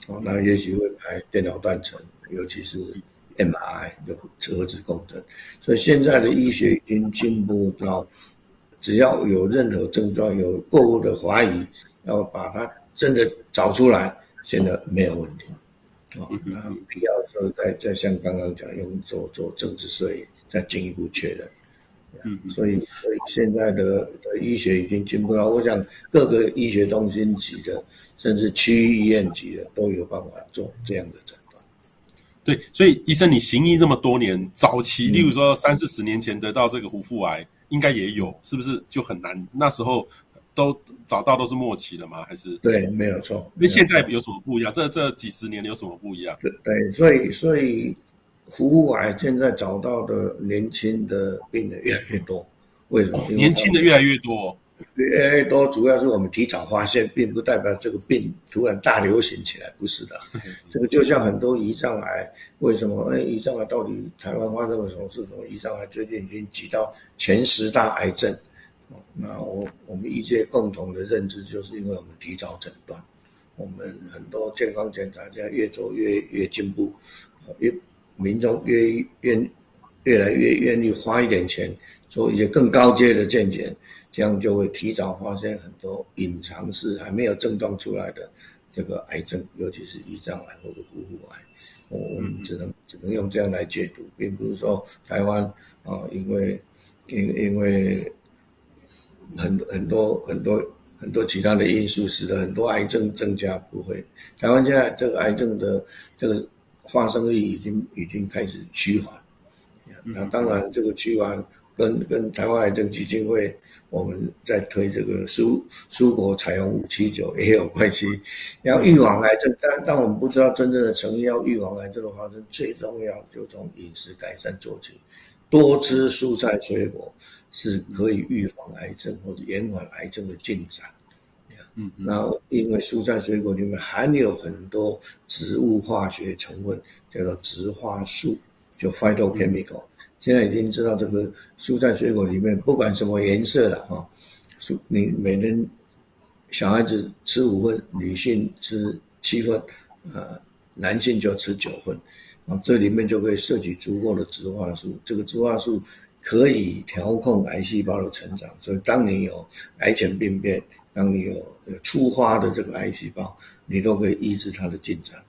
哦，那也许会拍电脑断层，尤其是。MRI 的核磁共振，所以现在的医学已经进步到，只要有任何症状，有过度的怀疑，要把它真的找出来，现在没有问题。啊，那必要的时候再再像刚刚讲，用做做政治摄影，再进一步确认。嗯，所以所以现在的的医学已经进步到，我想各个医学中心级的，甚至区域医院级的，都有办法做这样的诊断。对，所以医生，你行医这么多年，早期，例如说三四十年前得到这个胡腹癌，应该也有，是不是就很难？那时候都找到都是末期了吗？还是？对，没有错。那现在有什么不一样？这这几十年有什么不一样？对对，所以所以壶腹癌现在找到的年轻的病人越来越多，为什么？哦，年轻的越来越多。越来越多，主要是我们提早发现，并不代表这个病突然大流行起来，不是的。这个就像很多胰脏癌，为什么？哎，胰脏癌到底台湾发生了什么事？什么胰脏癌最近已经挤到前十大癌症。那我我们一些共同的认知，就是因为我们提早诊断，我们很多健康检查现在越做越越进步，越民众越愿越来越愿意花一点钱做一些更高阶的健检。这样就会提早发现很多隐藏式还没有症状出来的这个癌症，尤其是胰脏癌或者呼呼癌。我们只能只能用这样来解读，并不是说台湾啊，因为因因为很很多很多很多其他的因素使得很多癌症增加，不会。台湾现在这个癌症的这个发生率已经已经开始趋缓。那当然，这个趋缓。跟跟台湾癌症基金会，我们在推这个蔬蔬果采用五七九也有关系。要预防癌症，但但我们不知道真正的成因。要预防癌症的发生，最重要就从饮食改善做起，多吃蔬菜水果是可以预防癌症或者延缓癌症的进展。嗯，然后因为蔬菜水果里面含有很多植物化学成分，叫做植化素，就 phytochemical。现在已经知道这个蔬菜水果里面不管什么颜色了哈，蔬你每人小孩子吃五份，女性吃七份，呃，男性就吃九份，啊，这里面就可以摄取足够的植化素。这个植化素可以调控癌细胞的成长，所以当你有癌前病变，当你有有初发的这个癌细胞，你都可以抑制它的进展。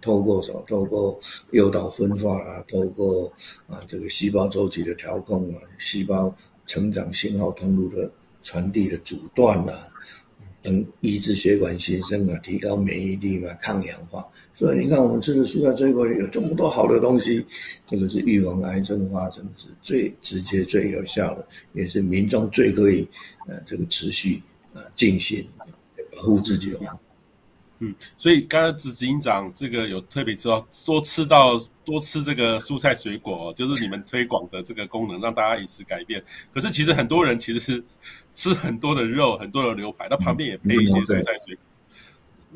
透过什么？透过诱导分化啊，透过啊这个细胞周期的调控啊，细胞成长信号通路的传递的阻断啊，等抑制血管新生啊，提高免疫力嘛，抗氧化。所以你看，我们吃的蔬菜水果里有这么多好的东西，这个是预防癌症的发生是最直接、最有效的，也是民众最可以呃这个持续呃进行保护自己的方法。嗯，所以刚刚执执行长这个有特别说，多吃到多吃这个蔬菜水果，就是你们推广的这个功能，让大家饮食改变。可是其实很多人其实是吃很多的肉，很多的牛排，那旁边也配一些蔬菜水果。嗯、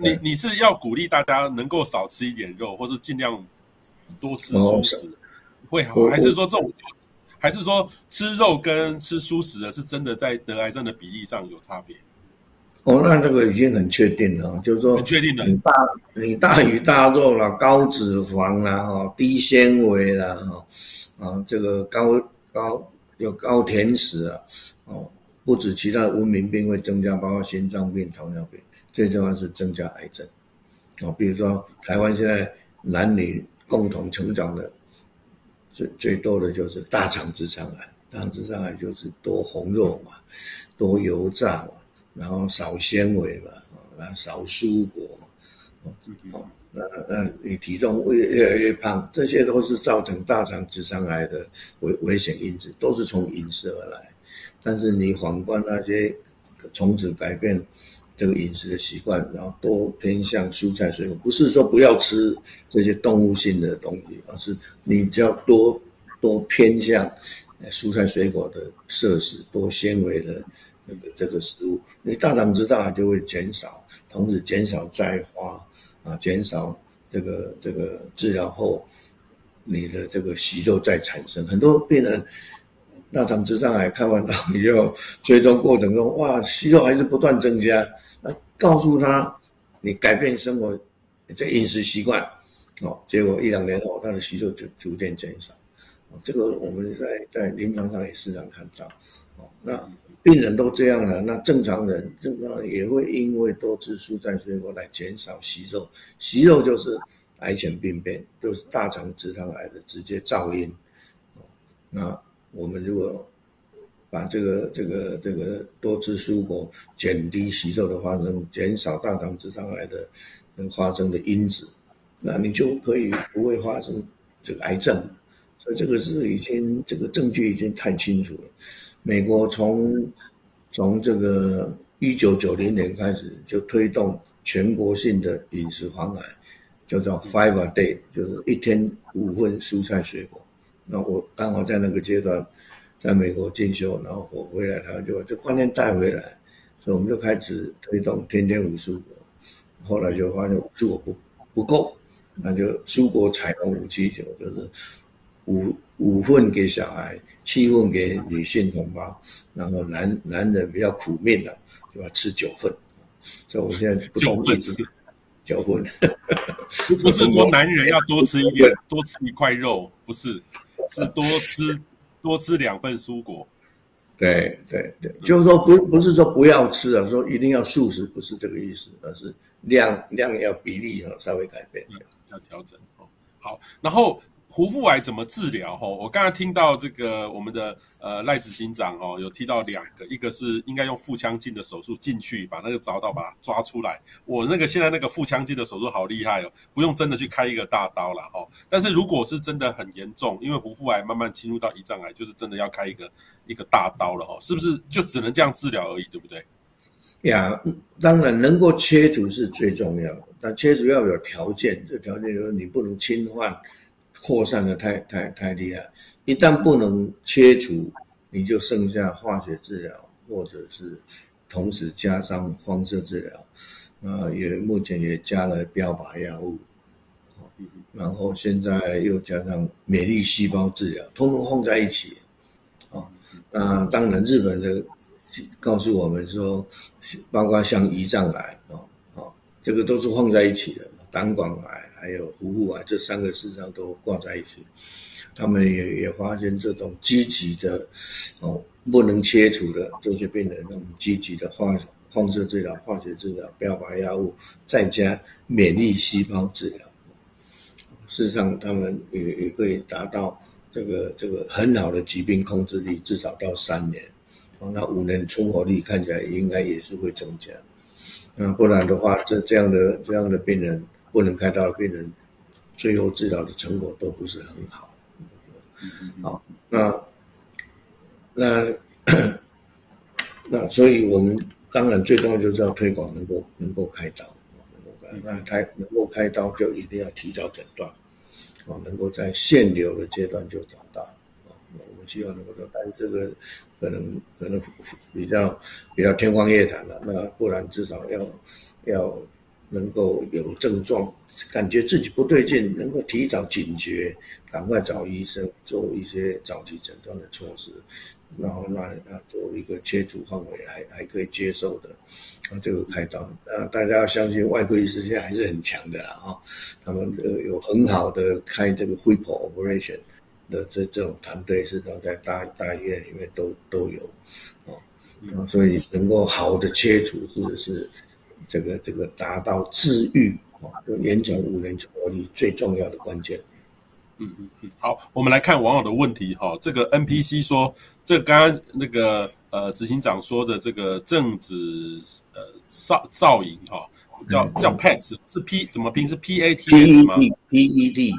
你你是要鼓励大家能够少吃一点肉，或是尽量多吃素食，哦、会好？还是说这种，还是说吃肉跟吃素食的是真的在得癌症的比例上有差别？哦，那这个已经很确定了，就是说，确定了，你大你大鱼大肉啦，高脂肪啦，哈，低纤维啦，哈，啊，这个高高有高甜食啊，哦，不止其他的文明病会增加，包括心脏病、糖尿病，最重要是增加癌症，哦，比如说台湾现在男女共同成长的最最多的就是大肠直肠癌，大肠直肠癌就是多红肉嘛，多油炸嘛。然后少纤维嘛，然后，少蔬果嘛，哦，那那你体重会越来越胖，这些都是造成大肠直肠癌的危危险因子，都是从饮食而来。但是你反观那些从此改变这个饮食的习惯，然后多偏向蔬菜水果，不是说不要吃这些动物性的东西，而是你只要多多偏向蔬菜水果的摄食，多纤维的。这个这个食物，你大肠直肠癌就会减少，同时减少再发啊，减少这个这个治疗后你的这个息肉再产生。很多病人大肠直肠癌看完刀以后，追踪过程中，哇，息肉还是不断增加。告诉他，你改变生活这饮食习惯，哦，结果一两年后，他的息肉就逐渐减少。这个我们在在临床上也时常看到。哦，那病人都这样了，那正常人正常也会因为多吃蔬菜水果来减少息肉。息肉就是癌前病变，就是大肠直肠癌的直接肇因。哦，那我们如果把这个这个这个多吃蔬果，减低吸收的发生，减少大肠直肠癌的发生的因子，那你就可以不会发生这个癌症。所以这个是已经这个证据已经太清楚了。美国从从这个一九九零年开始就推动全国性的饮食防癌，叫做 Five a Day，就是一天五份蔬菜水果。那我刚好在那个阶段在美国进修，然后我回来，他就把这观念带回来，所以我们就开始推动天天五蔬果。后来就发现五蔬果不不够，那就出国采用五七九，就是。五五份给小孩，七份给女性同胞，然后男男人比较苦命的就要吃九份。所以我现在不懂意思，九份，不是说男人要多吃一点，[laughs] 多吃一块肉，不是，是多吃多吃两份蔬果。对对对，就是说不不是说不要吃啊，说一定要素食，不是这个意思，而是量量要比例啊稍微改变，要调整哦。好，然后。胡腹癌怎么治疗？哈，我刚才听到这个我们的呃赖执行长哦，有提到两个，一个是应该用腹腔镜的手术进去把那个找到把它抓出来。我那个现在那个腹腔镜的手术好厉害哦，不用真的去开一个大刀了哈。但是如果是真的很严重，因为胡腹癌慢慢侵入到胰脏癌，就是真的要开一个一个大刀了哈。是不是就只能这样治疗而已？对不对？呀，当然能够切除是最重要的，但切除要有条件，这条件就是你不能侵犯。扩散的太太太厉害，一旦不能切除，你就剩下化学治疗，或者是同时加上放射治疗，啊，也目前也加了标靶药物，然后现在又加上免疫细胞治疗，通通放在一起，啊，那当然日本的告诉我们说，包括像胰脏癌，啊，啊，这个都是放在一起的，胆管癌。还有胡腹癌，这三个事实上都挂在一起。他们也也发现这种积极的哦，不能切除的这些病人，那种积极的化放射治疗、化学治疗、标靶药物，再加免疫细胞治疗，事实上他们也也可以达到这个这个很好的疾病控制力，至少到三年。那五年存活率看起来应该也是会增加。那不然的话，这这样的这样的病人。不能开刀的病人，最后治疗的成果都不是很好。好，那那那，所以我们当然最重要就是要推广能够能够开刀，能够开，那开能够开刀就一定要提早诊断，啊，能够在限流的阶段就找到，啊，我们希望能够做，但是这个可能可能比较比较天方夜谭了，那不然至少要要。能够有症状，感觉自己不对劲，能够提早警觉，赶快找医生做一些早期诊断的措施，然后那那做一个切除范围还还可以接受的，啊，这个开刀，啊，大家要相信外科医师现在还是很强的啊，他们呃有很好的开这个 whipple operation 的这这种团队，是都在大大医院里面都都有，啊，所以能够好的切除或者是。这个这个达到治愈啊，就延长五年存活率最重要的关键。嗯嗯嗯，好，我们来看网友的问题哈。这个 NPC 说，这个刚刚那个呃执行长说的这个政治呃造造影哈，叫叫 PET 是 P 怎么拼是 P A T S 吗？P E T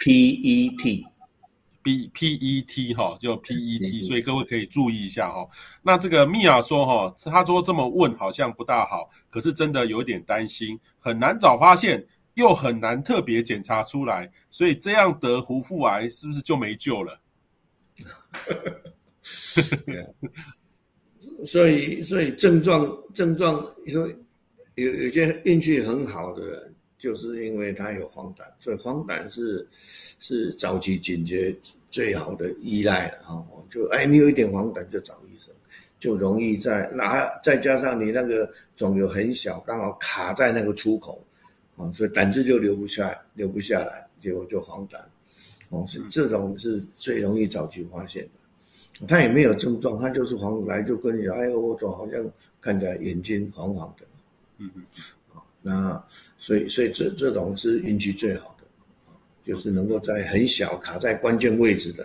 P E T。B P E T 哈，就 P E T，所以各位可以注意一下哈。那这个米娅说哈，他说这么问好像不大好，可是真的有点担心，很难早发现，又很难特别检查出来，所以这样得胡腹癌是不是就没救了？[laughs] 所以所以症状症状，说有有些运气很好的人，就是因为它有黄疸，所以黄疸是是早期警觉最好的依赖了哈。就哎，你有一点黄疸就找医生，就容易在那再加上你那个肿瘤很小，刚好卡在那个出口啊，所以胆汁就流不下来，流不下来，结果就黄疸。哦，是这种是最容易早期发现的，他也没有症状，他就是黄来就跟你讲，哎呦，我总好像看起来眼睛黄黄的，嗯嗯，那所以所以这这种是运气最好的，就是能够在很小卡在关键位置的，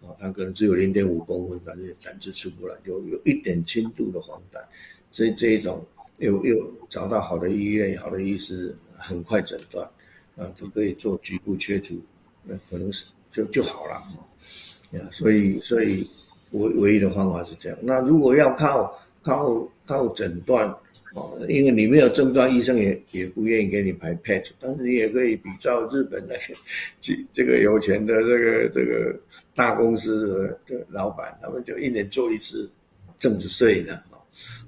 啊，它可能只有零点五公分，但是胆汁出不来，有有一点轻度的黄疸，这这一种又又找到好的医院、好的医师，很快诊断，啊，就可以做局部切除。那可能是就就好了，呀，所以所以唯唯一的方法是这样。那如果要靠靠靠诊断，哦，因为你没有症状，医生也也不愿意给你排 PET，但是你也可以比照日本那些 [laughs] 这这个有钱的这个这个大公司的的老板，他们就一年做一次正子摄影的，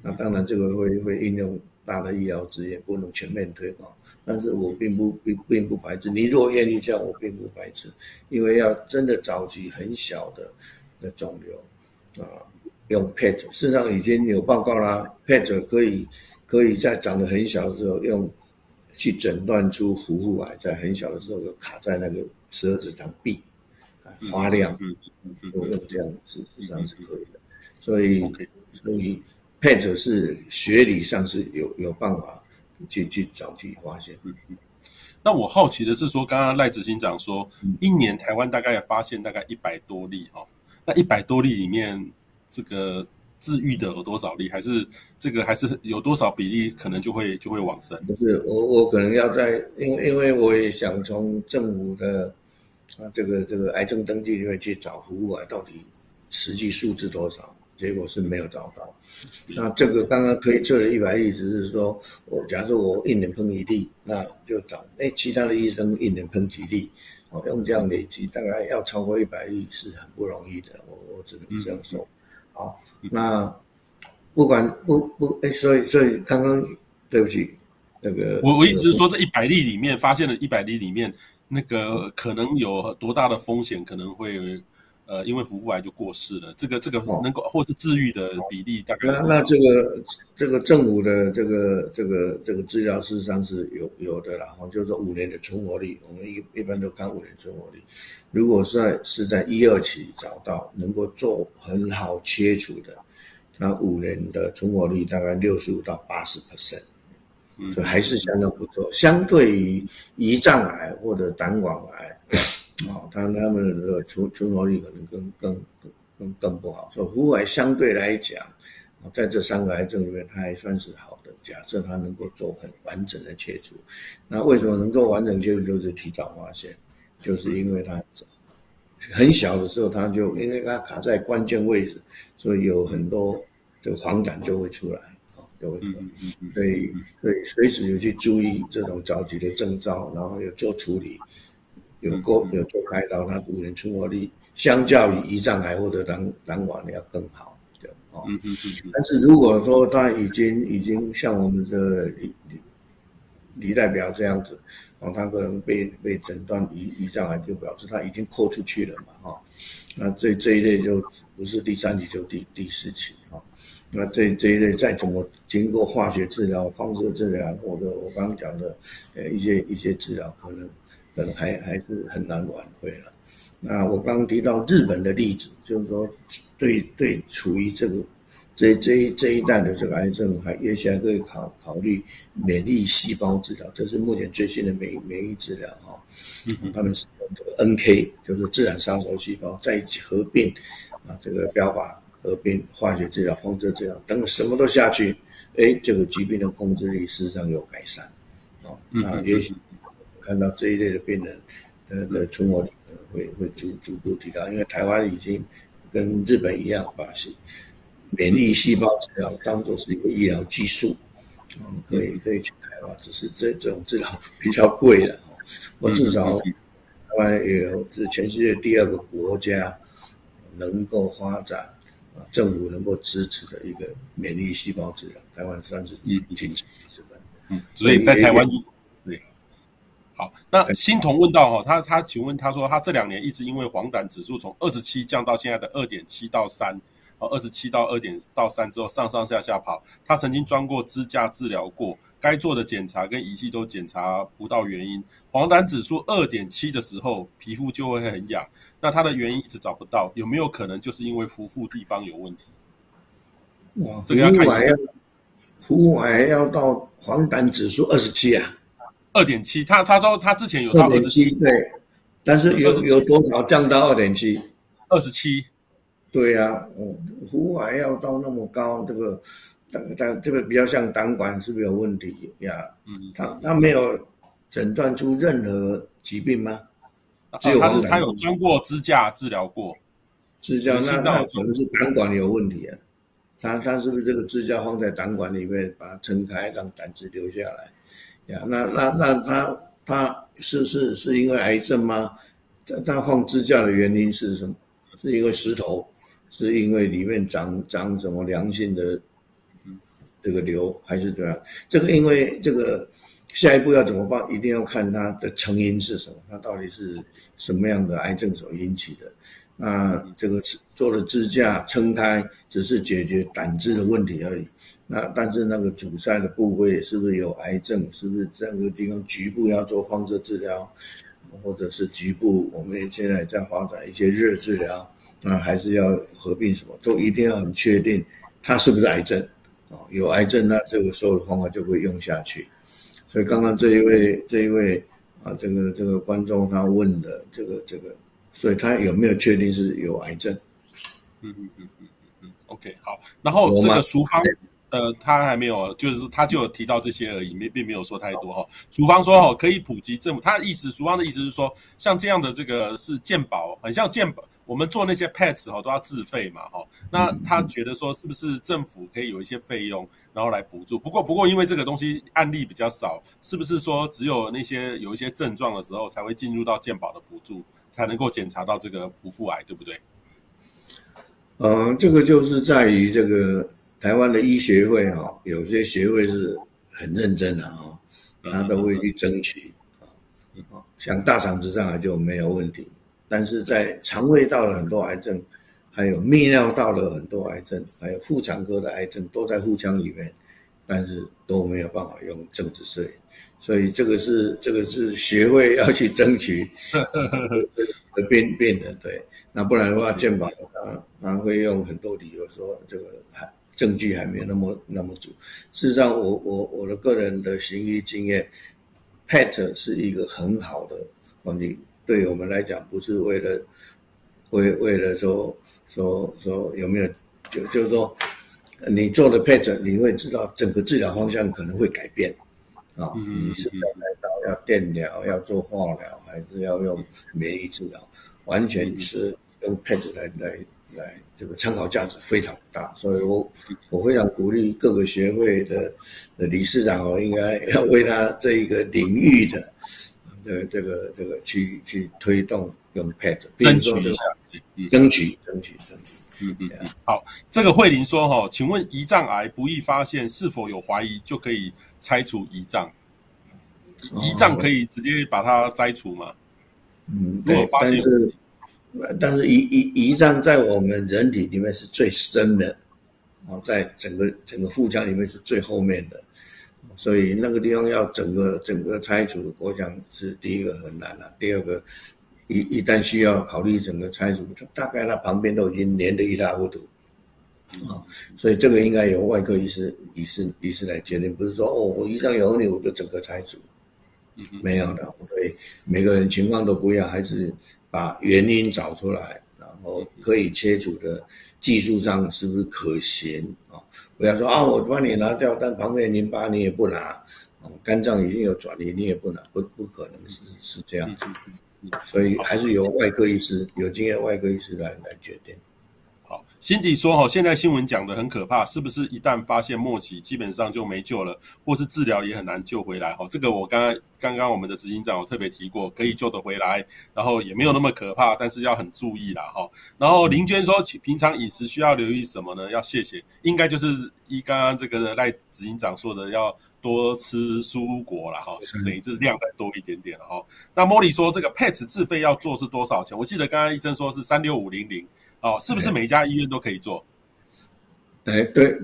那当然这个会会应用大的医疗资源，不能全面推广。但是我并不并并不排斥，你如果愿意这样，我并不排斥，因为要真的找集很小的的肿瘤啊，用 PET，事实上已经有报告啦，PET 可以可以在长得很小的时候用去诊断出壶腹癌，在很小的时候就卡在那个十二指肠壁啊发亮，嗯嗯嗯，用这样事实上是可以的，所以所以 PET 是学理上是有有办法。去去早期发现。嗯嗯。那我好奇的是说，刚刚赖执行长说，一年台湾大概发现大概一百多例哦。那一百多例里面，这个治愈的有多少例？还是这个还是有多少比例可能就会就会往生？不是，我我可能要在，因为因为我也想从政府的啊这个这个癌症登记里面去找服务啊，到底实际数字多少？结果是没有找到，那这个刚刚推测了一百例，只是说我假设我一年喷一例，那就找哎其他的医生一年喷几例，哦用这样累积，大概要超过一百例是很不容易的，我我只能这样说。好，那不管不不哎，所以所以刚刚对不起，那个我我意思是说，这一百例里面发现了一百例里面，那个可能有多大的风险，可能会。呃，因为皮肤癌就过世了，这个这个能够或是治愈的比例大概？那那这个这个政府的这个这个这个治疗事实上是有有的啦，哈，就是说五年的存活率，我们一一般都看五年存活率。如果是在是在一二期找到能够做很好切除的，那五年的存活率大概六十五到八十 percent，所以还是相当不错。相对于胰脏癌或者胆管癌。哦，他他们的存存活率可能更更更更不好，所以壶癌相对来讲，在这三个癌症里面，它还算是好的。假设它能够做很完整的切除，那为什么能做完整切除？就是提早发现，就是因为它很小的时候，它就因为它卡在关键位置，所以有很多这个黄疸就会出来，啊，就会出来。所以所以随时有去注意这种早期的征兆，然后有做处理。有过有做开刀，它五年存活率相较于胰脏癌或者胆胆管要更好。嗯嗯嗯。但是如果说他已经已经像我们的李李李代表这样子，哦，他可能被被诊断胰胰脏癌，就表示他已经扩出去了嘛，哈、哦。那这这一类就不是第三期就第第四期，哈、哦。那这这一类再怎么经过化学治疗、放射治疗，或者我刚刚讲的呃一些一些治疗，可能。可能还还是很难挽回了。那我刚刚提到日本的例子，就是说对对，处于这个这这一这一代的这个癌症，还也许还可以考考虑免疫细胞治疗，这是目前最新的免免疫治疗哈。嗯，他们是用这个 NK，就是自然杀手细胞，在一起合并啊，这个标靶合并化学治疗、放射治疗等什么都下去，哎，这个疾病的控制力事实上有改善。哦，那也许。看到这一类的病人，的的存活率可能会会逐逐步提高，因为台湾已经跟日本一样，把免疫细胞治疗当做是一个医疗技术，嗯，可以可以去开发，只是这这种治疗比较贵了，我至少台湾也有是全世界第二个国家能够发展啊政府能够支持的一个免疫细胞治疗，台湾算是仅次于日本。嗯，所以在台湾对。好，那欣桐问到哈，他他请问他说他这两年一直因为黄疸指数从二十七降到现在的二点七到三。二十七到二点到三之后上上下下跑，他曾经装过支架治疗过，该做的检查跟仪器都检查不到原因。黄疸指数二点七的时候，皮肤就会很痒，那他的原因一直找不到，有没有可能就是因为皮肤地方有问题？哇，这个要看一下。皮还要到黄疸指数二十七啊？二点七，他他说他之前有到二十七，对，但是有有多少降到二点七？二十七。对呀、啊，哦，呼还要到那么高，这个，这个，这个比较像胆管是不是有问题呀？嗯，他他没有诊断出任何疾病吗？只有他他有装过支架治疗过，支架那那可能是胆管有问题啊。他他是不是这个支架放在胆管里面，把它撑开，让胆汁流下来？呀，那那那他他是是是因为癌症吗？他他放支架的原因是什么？是因为石头？是因为里面长长什么良性的这个瘤，还是怎样？这个因为这个下一步要怎么办？一定要看它的成因是什么，它到底是什么样的癌症所引起的。那这个做了支架撑开，只是解决胆汁的问题而已。那但是那个阻塞的部位是不是有癌症？是不是这个地方局部要做放射治疗，或者是局部我们现在在发展一些热治疗？那还是要合并什么，都一定要很确定，它是不是癌症啊？有癌症，那这个时候的方法就会用下去。所以刚刚这一位这一位啊，这个这个观众他问的这个这个，所以他有没有确定是有癌症？嗯嗯嗯嗯嗯 OK，好。然后这个淑芳，呃，他还没有，就是他就有提到这些而已，没并没有说太多哈。淑芳说哦，可以普及政府，他的意思，淑芳的意思是说，像这样的这个是健保，很像健保。我们做那些 pets 哈都要自费嘛哈，那他觉得说是不是政府可以有一些费用，然后来补助？不过不过因为这个东西案例比较少，是不是说只有那些有一些症状的时候才会进入到健保的补助，才能够检查到这个皮肤癌，对不对？嗯，这个就是在于这个台湾的医学会哈，有些学会是很认真的哈，他都会去争取啊，像大肠直肠癌就没有问题。但是在肠胃道的很多癌症，还有泌尿道的很多癌症，还有妇产科的癌症，都在腹腔里面，但是都没有办法用政治摄影，所以这个是这个是学会要去争取的 [laughs] 变变的，对，那不然的话，健保啊，他会用很多理由说这个还证据还没有那么那么足。事实上我，我我我的个人的行医经验，PET 是一个很好的环境。对我们来讲，不是为了为为了说说说有没有就就是说，你做了 PET，你会知道整个治疗方向可能会改变啊。你是要开刀，要电疗，要做化疗，还是要用免疫治疗？完全是用 PET 来来来，这个参考价值非常大。所以我我非常鼓励各个学会的的理事长哦，应该要为他这一个领域的。呃，这个这个去去推动用 Pad，争取一下，争取争取争取，嗯嗯嗯。好，这个慧玲说哈，请问胰脏癌不易发现，是否有怀疑就可以拆除胰脏？胰脏可以直接把它摘除吗？嗯，对。但是但是胰胰胰脏在我们人体里面是最深的，哦，在整个整个腹腔里面是最后面的。所以那个地方要整个整个拆除，我想是第一个很难了，啊。第二个，一一旦需要考虑整个拆除，它大概它旁边都已经连得一塌糊涂，啊，所以这个应该由外科医师医师医师来决定，不是说哦，我胰上有问题我就整个拆除，没有的。所以每个人情况都不一样，还是把原因找出来，然后可以切除的技术上是不是可行啊？不要说啊，我帮你拿掉，但旁边淋巴你也不拿，肝脏已经有转移，你也不拿，不不可能是是这样子，所以还是由外科医师有经验外科医师来来决定。好，辛迪说：“哈，现在新闻讲的很可怕，是不是一旦发现末期，基本上就没救了，或是治疗也很难救回来？哈，这个我刚刚刚刚我们的执行长有特别提过，可以救得回来，然后也没有那么可怕，但是要很注意啦，哈。然后林娟说，平常饮食需要留意什么呢？要谢谢，应该就是依刚刚这个赖执行长说的，要多吃蔬果啦。哈，等于是量再多一点点哈。那莫莉说，这个 PET 自费要做是多少钱？我记得刚刚医生说是三六五零零。”哦，是不是每家医院都可以做？哎，对，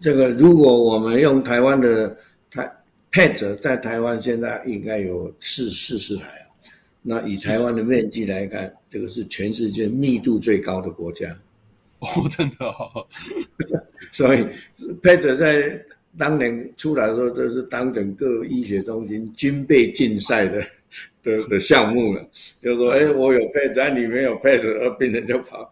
这个如果我们用台湾的台 PET，在台湾现在应该有四四十台啊。那以台湾的面积来看，这个是全世界密度最高的国家。哦，真的哦。[laughs] 所以 PET 在当年出来的时候，这是当整个医学中心军备竞赛的。的的项目了，就是说，哎，我有 PET，在里面有 PET，而病人就跑，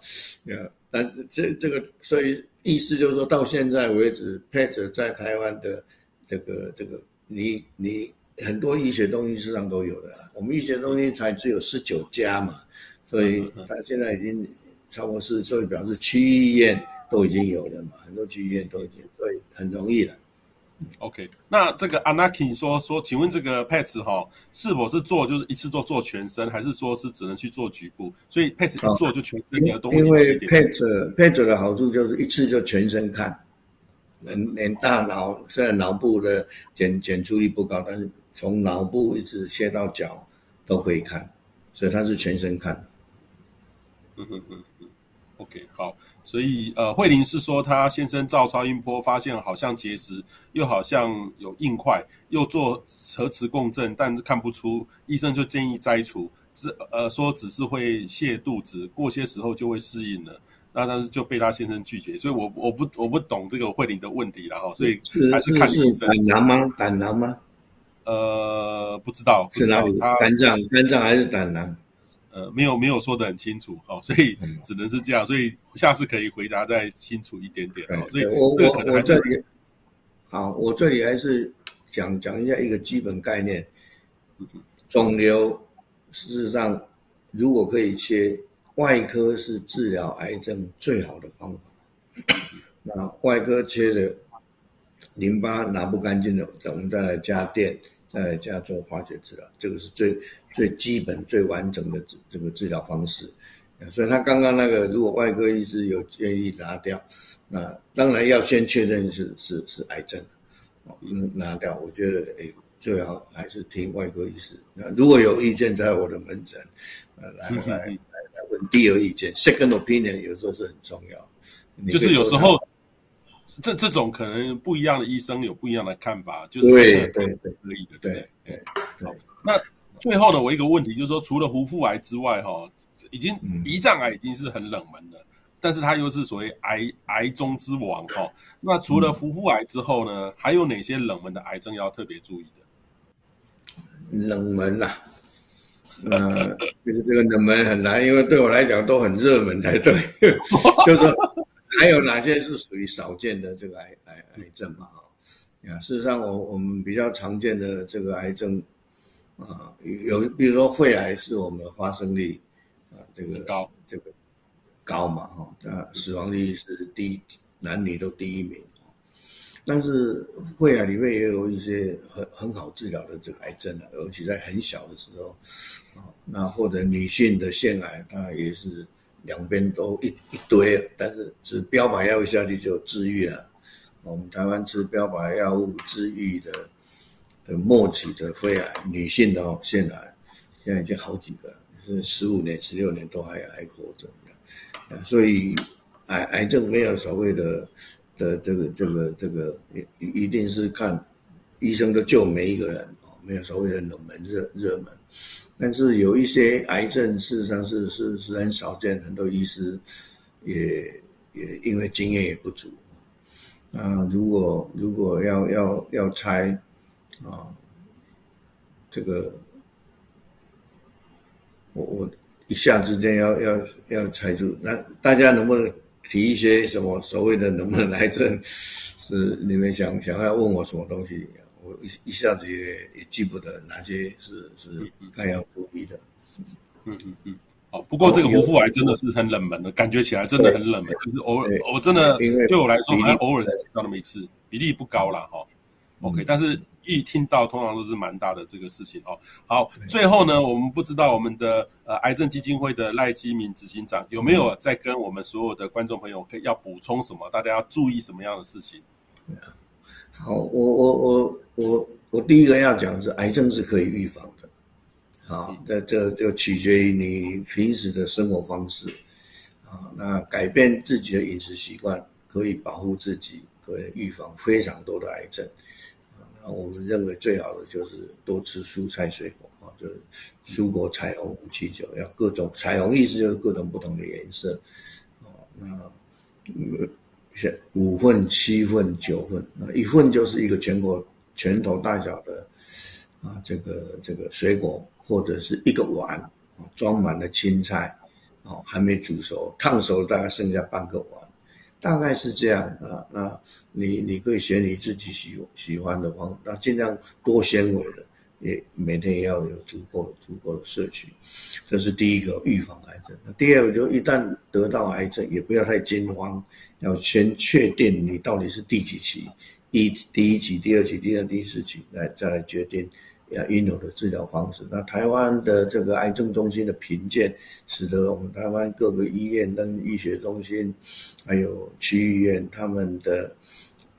但是这这个，所以意思就是说到现在为止，PET 在台湾的这个这个，你你很多医学中心市场都有的，我们医学中心才只有十九家嘛，所以它现在已经超过四，所以表示区医院都已经有了嘛，很多区医院都已经，所以很容易了。OK，那这个 Anakin 说说，请问这个 PET 哈，是否是做就是一次做做全身，还是说是只能去做局部？所以 PET 一做就全身的东西。因为 PET PET 的好处就是一次就全身看，连连大脑虽然脑部的检检出率不高，但是从脑部一直切到脚都可以看，所以它是全身看。嗯嗯嗯嗯，OK 好。所以，呃，慧玲是说，她先生照超音波发现好像结石，又好像有硬块，又做核磁共振，但是看不出，医生就建议摘除，只呃说只是会泻肚子，过些时候就会适应了。那但是就被他先生拒绝，所以我我不我不懂这个慧玲的问题了哈，所以还是看医生。胆囊吗？胆囊吗？呃，不知道，是哪里？肝脏，肝脏还是胆囊？呃，没有没有说的很清楚哦，所以只能是这样，所以下次可以回答再清楚一点点哦。所以我我我这里好，我这里还是讲讲一下一个基本概念。肿瘤事实上如果可以切，外科是治疗癌症最好的方法。那外科切的淋巴拿不干净的，我们再来加电。在家做化学治疗，这个是最最基本、最完整的治这个治疗方式。所以他刚刚那个，如果外科医师有建议拿掉，那当然要先确认是是是癌症，嗯，拿掉。我觉得诶，最好还是听外科医师。那如果有意见，在我的门诊，呃，来来 [laughs] 来来问第二意见，second opinion 有时候是很重要。就是有时候。这这种可能不一样的医生有不一样的看法，就是对对对可以的，对对。好，那最后呢，我一个问题就是说，除了胡腹癌之外，哈，已经胰脏癌已经是很冷门了，嗯，但是它又是所谓癌癌中之王，哈。那除了胡腹癌之后呢，还有哪些冷门的癌症要特别注意的？冷门啊，呃，就 [laughs] 是这个冷门很难，因为对我来讲都很热门才对，[laughs] 就是说。还有哪些是属于少见的这个癌癌癌症嘛？哈啊，事实上我我们比较常见的这个癌症啊，有比如说肺癌是我们的发生率啊，这个高这个高嘛哈，那死亡率是第一，男女都第一名。但是肺癌里面也有一些很很好治疗的这个癌症啊，尤其在很小的时候啊，那或者女性的腺癌，它也是。两边都一一堆，但是吃标靶药物下去就治愈了。我们台湾吃标靶药物治愈的的末期的肺癌，女性的，腺癌，现在已经好几个了，是十五年、十六年都还还活着。所以癌癌症没有所谓的的这个这个这个一一定是看医生都救每一个人，没有所谓的冷门热热门。但是有一些癌症，事实上是是是很少见，很多医师也也因为经验也不足。那如果如果要要要猜啊，这个我我一下之间要要要猜出，那大家能不能提一些什么所谓的能不能癌症？是你们想想要问我什么东西？我一一下子也也记不得哪些是是该要注意的。嗯嗯嗯，哦，不过这个胡腹癌真的是很冷门的，感觉起来真的很冷门，就是偶尔，我真的对我来说，好像偶尔才听到那么一次，比例不高啦。哈。OK，但是一听到通常都是蛮大的这个事情哦。好，最后呢，我们不知道我们的呃癌症基金会的赖基明执行长有没有在跟我们所有的观众朋友可以要补充什么？大家要注意什么样的事情？好，我我我我我第一个要讲的是癌症是可以预防的。好，那这就取决于你平时的生活方式。啊，那改变自己的饮食习惯可以保护自己，可以预防非常多的癌症。那我们认为最好的就是多吃蔬菜水果啊，就是蔬果彩虹五七九，要各种彩虹意思就是各种不同的颜色啊。那像五份、七份、九份，那一份就是一个全国拳头大小的啊，这个这个水果，或者是一个碗啊，装满了青菜啊，还没煮熟，烫熟了大概剩下半个碗。大概是这样啊，那你你可以选你自己喜喜欢的方，那尽量多纤维的，也每天也要有足够足够的摄取，这是第一个预防癌症。那第二个就一旦得到癌症，也不要太惊慌，要先确定你到底是第几期，一第一期、第二期、第二、第四期，来再来决定。要应有的治疗方式。那台湾的这个癌症中心的评鉴，使得我们台湾各个医院跟医学中心，还有区医院，他们的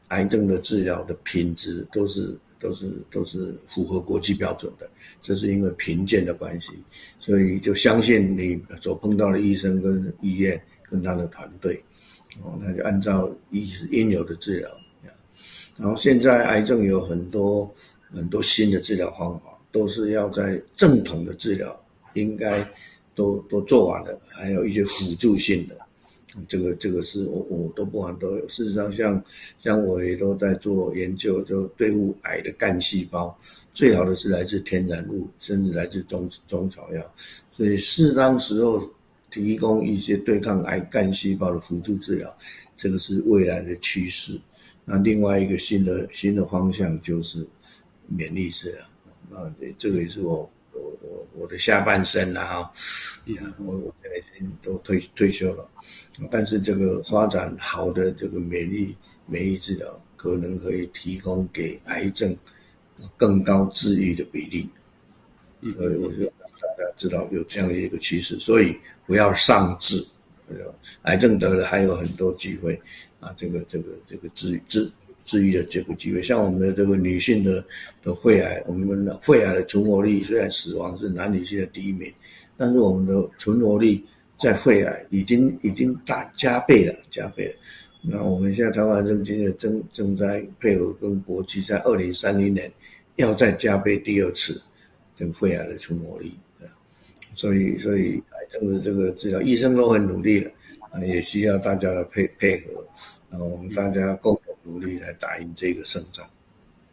癌症的治疗的品质都是都是都是符合国际标准的。这是因为评鉴的关系，所以就相信你所碰到的医生跟医院跟他的团队，哦，那就按照医应有的治疗。然后现在癌症有很多。很多新的治疗方法都是要在正统的治疗应该都都做完了，还有一些辅助性的，这个这个是我我都不管都有。事实上，像像我也都在做研究，就对付癌的干细胞，最好的是来自天然物，甚至来自中中草药。所以适当时候提供一些对抗癌干细胞的辅助治疗，这个是未来的趋势。那另外一个新的新的方向就是。免疫治疗，那这个也是我我我我的下半生了哈，我我现在已经都退退休了，但是这个发展好的这个免疫免疫治疗，可能可以提供给癌症更高治愈的比例，所以我就让大家知道有这样的一个趋势，所以不要丧志，癌症得了还有很多机会啊，这个这个这个治治。治愈的这个机会，像我们的这个女性的的肺癌，我们的肺癌的存活率虽然死亡是男女性的第一名，但是我们的存活率在肺癌已经已经大加倍了，加倍了。那我们现在台湾正经的正正在配合跟国际，在二零三零年要再加倍第二次这个肺癌的存活率。所以所以癌症的这个治疗，医生都很努力了，啊，也需要大家的配配合，然后我们大家共同。努力来打赢这个胜仗。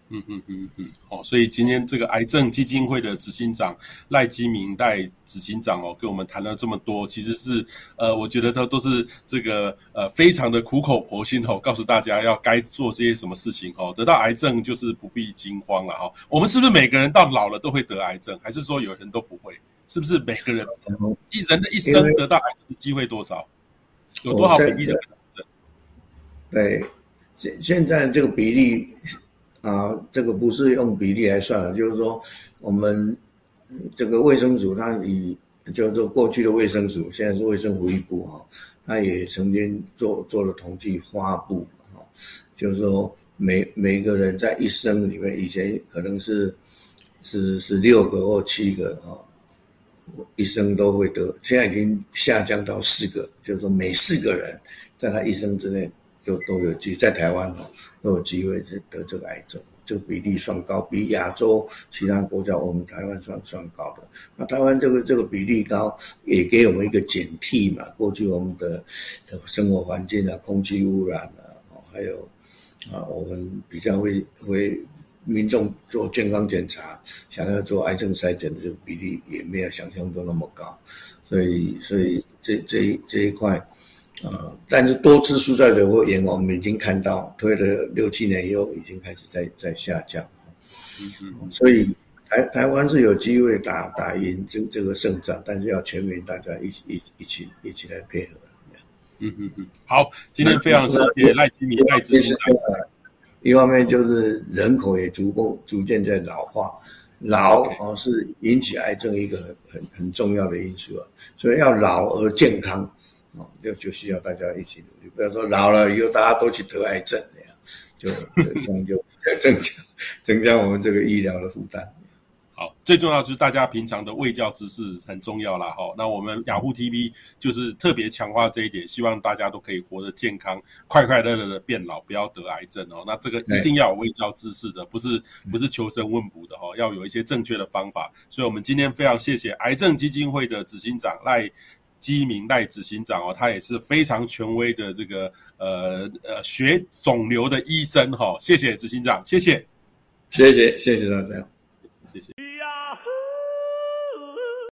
嗯嗯嗯嗯，好，所以今天这个癌症基金会的执行长赖基明代执行长哦，跟我们谈了这么多，其实是呃，我觉得都都是这个呃，非常的苦口婆心哦，告诉大家要该做些什么事情哦。得到癌症就是不必惊慌了哈。我们是不是每个人到老了都会得癌症，还是说有人都不会？是不是每个人一人的一生得到癌症的机会多少？有多少比例的癌症？对。现现在这个比例啊，这个不是用比例来算的，就是说我们这个卫生署它以就是说过去的卫生署，现在是卫生福利部哈，它也曾经做做了统计发布哈，就是说每每个人在一生里面，以前可能是是是六个或七个哈，一生都会得，现在已经下降到四个，就是说每四个人在他一生之内。就都有机在台湾哦，都有机会是得这个癌症，这个比例算高，比亚洲其他国家我们台湾算算高的。那台湾这个这个比例高，也给我们一个警惕嘛。过去我们的生活环境啊，空气污染啊，还有啊，我们比较会会民众做健康检查，想要做癌症筛检的这个比例也没有想象中那么高，所以所以这这一这一块。啊、嗯，但是多次蔬菜水果盐，我们已经看到推了六七年以后，已经开始在在下降。嗯嗯，所以台台湾是有机会打打赢这这个胜仗，但是要全民大家一起一起一起一起来配合。嗯嗯嗯，好，今天非常谢谢赖基民赖执行长。一方面就是人口也逐步逐渐在老化，老哦是引起癌症一个很很很重要的因素啊，所以要老而健康哦，就就需要大家一起努力，不要说老了以后大家都去得癌症那样，就这样就 [laughs] 增加增加我们这个医疗的负担。好，最重要就是大家平常的卫教知识很重要啦。哈。那我们雅虎 TV 就是特别强化这一点，希望大家都可以活得健康，快快乐乐的变老，不要得癌症哦。那这个一定要有卫教知识的，不是不是求神问卜的哈，要有一些正确的方法。所以，我们今天非常谢谢癌症基金会的执行长赖基明赖执行长哦，他也是非常权威的这个呃呃学肿瘤的医生哈。谢谢执行长，谢谢，谢谢谢谢大家。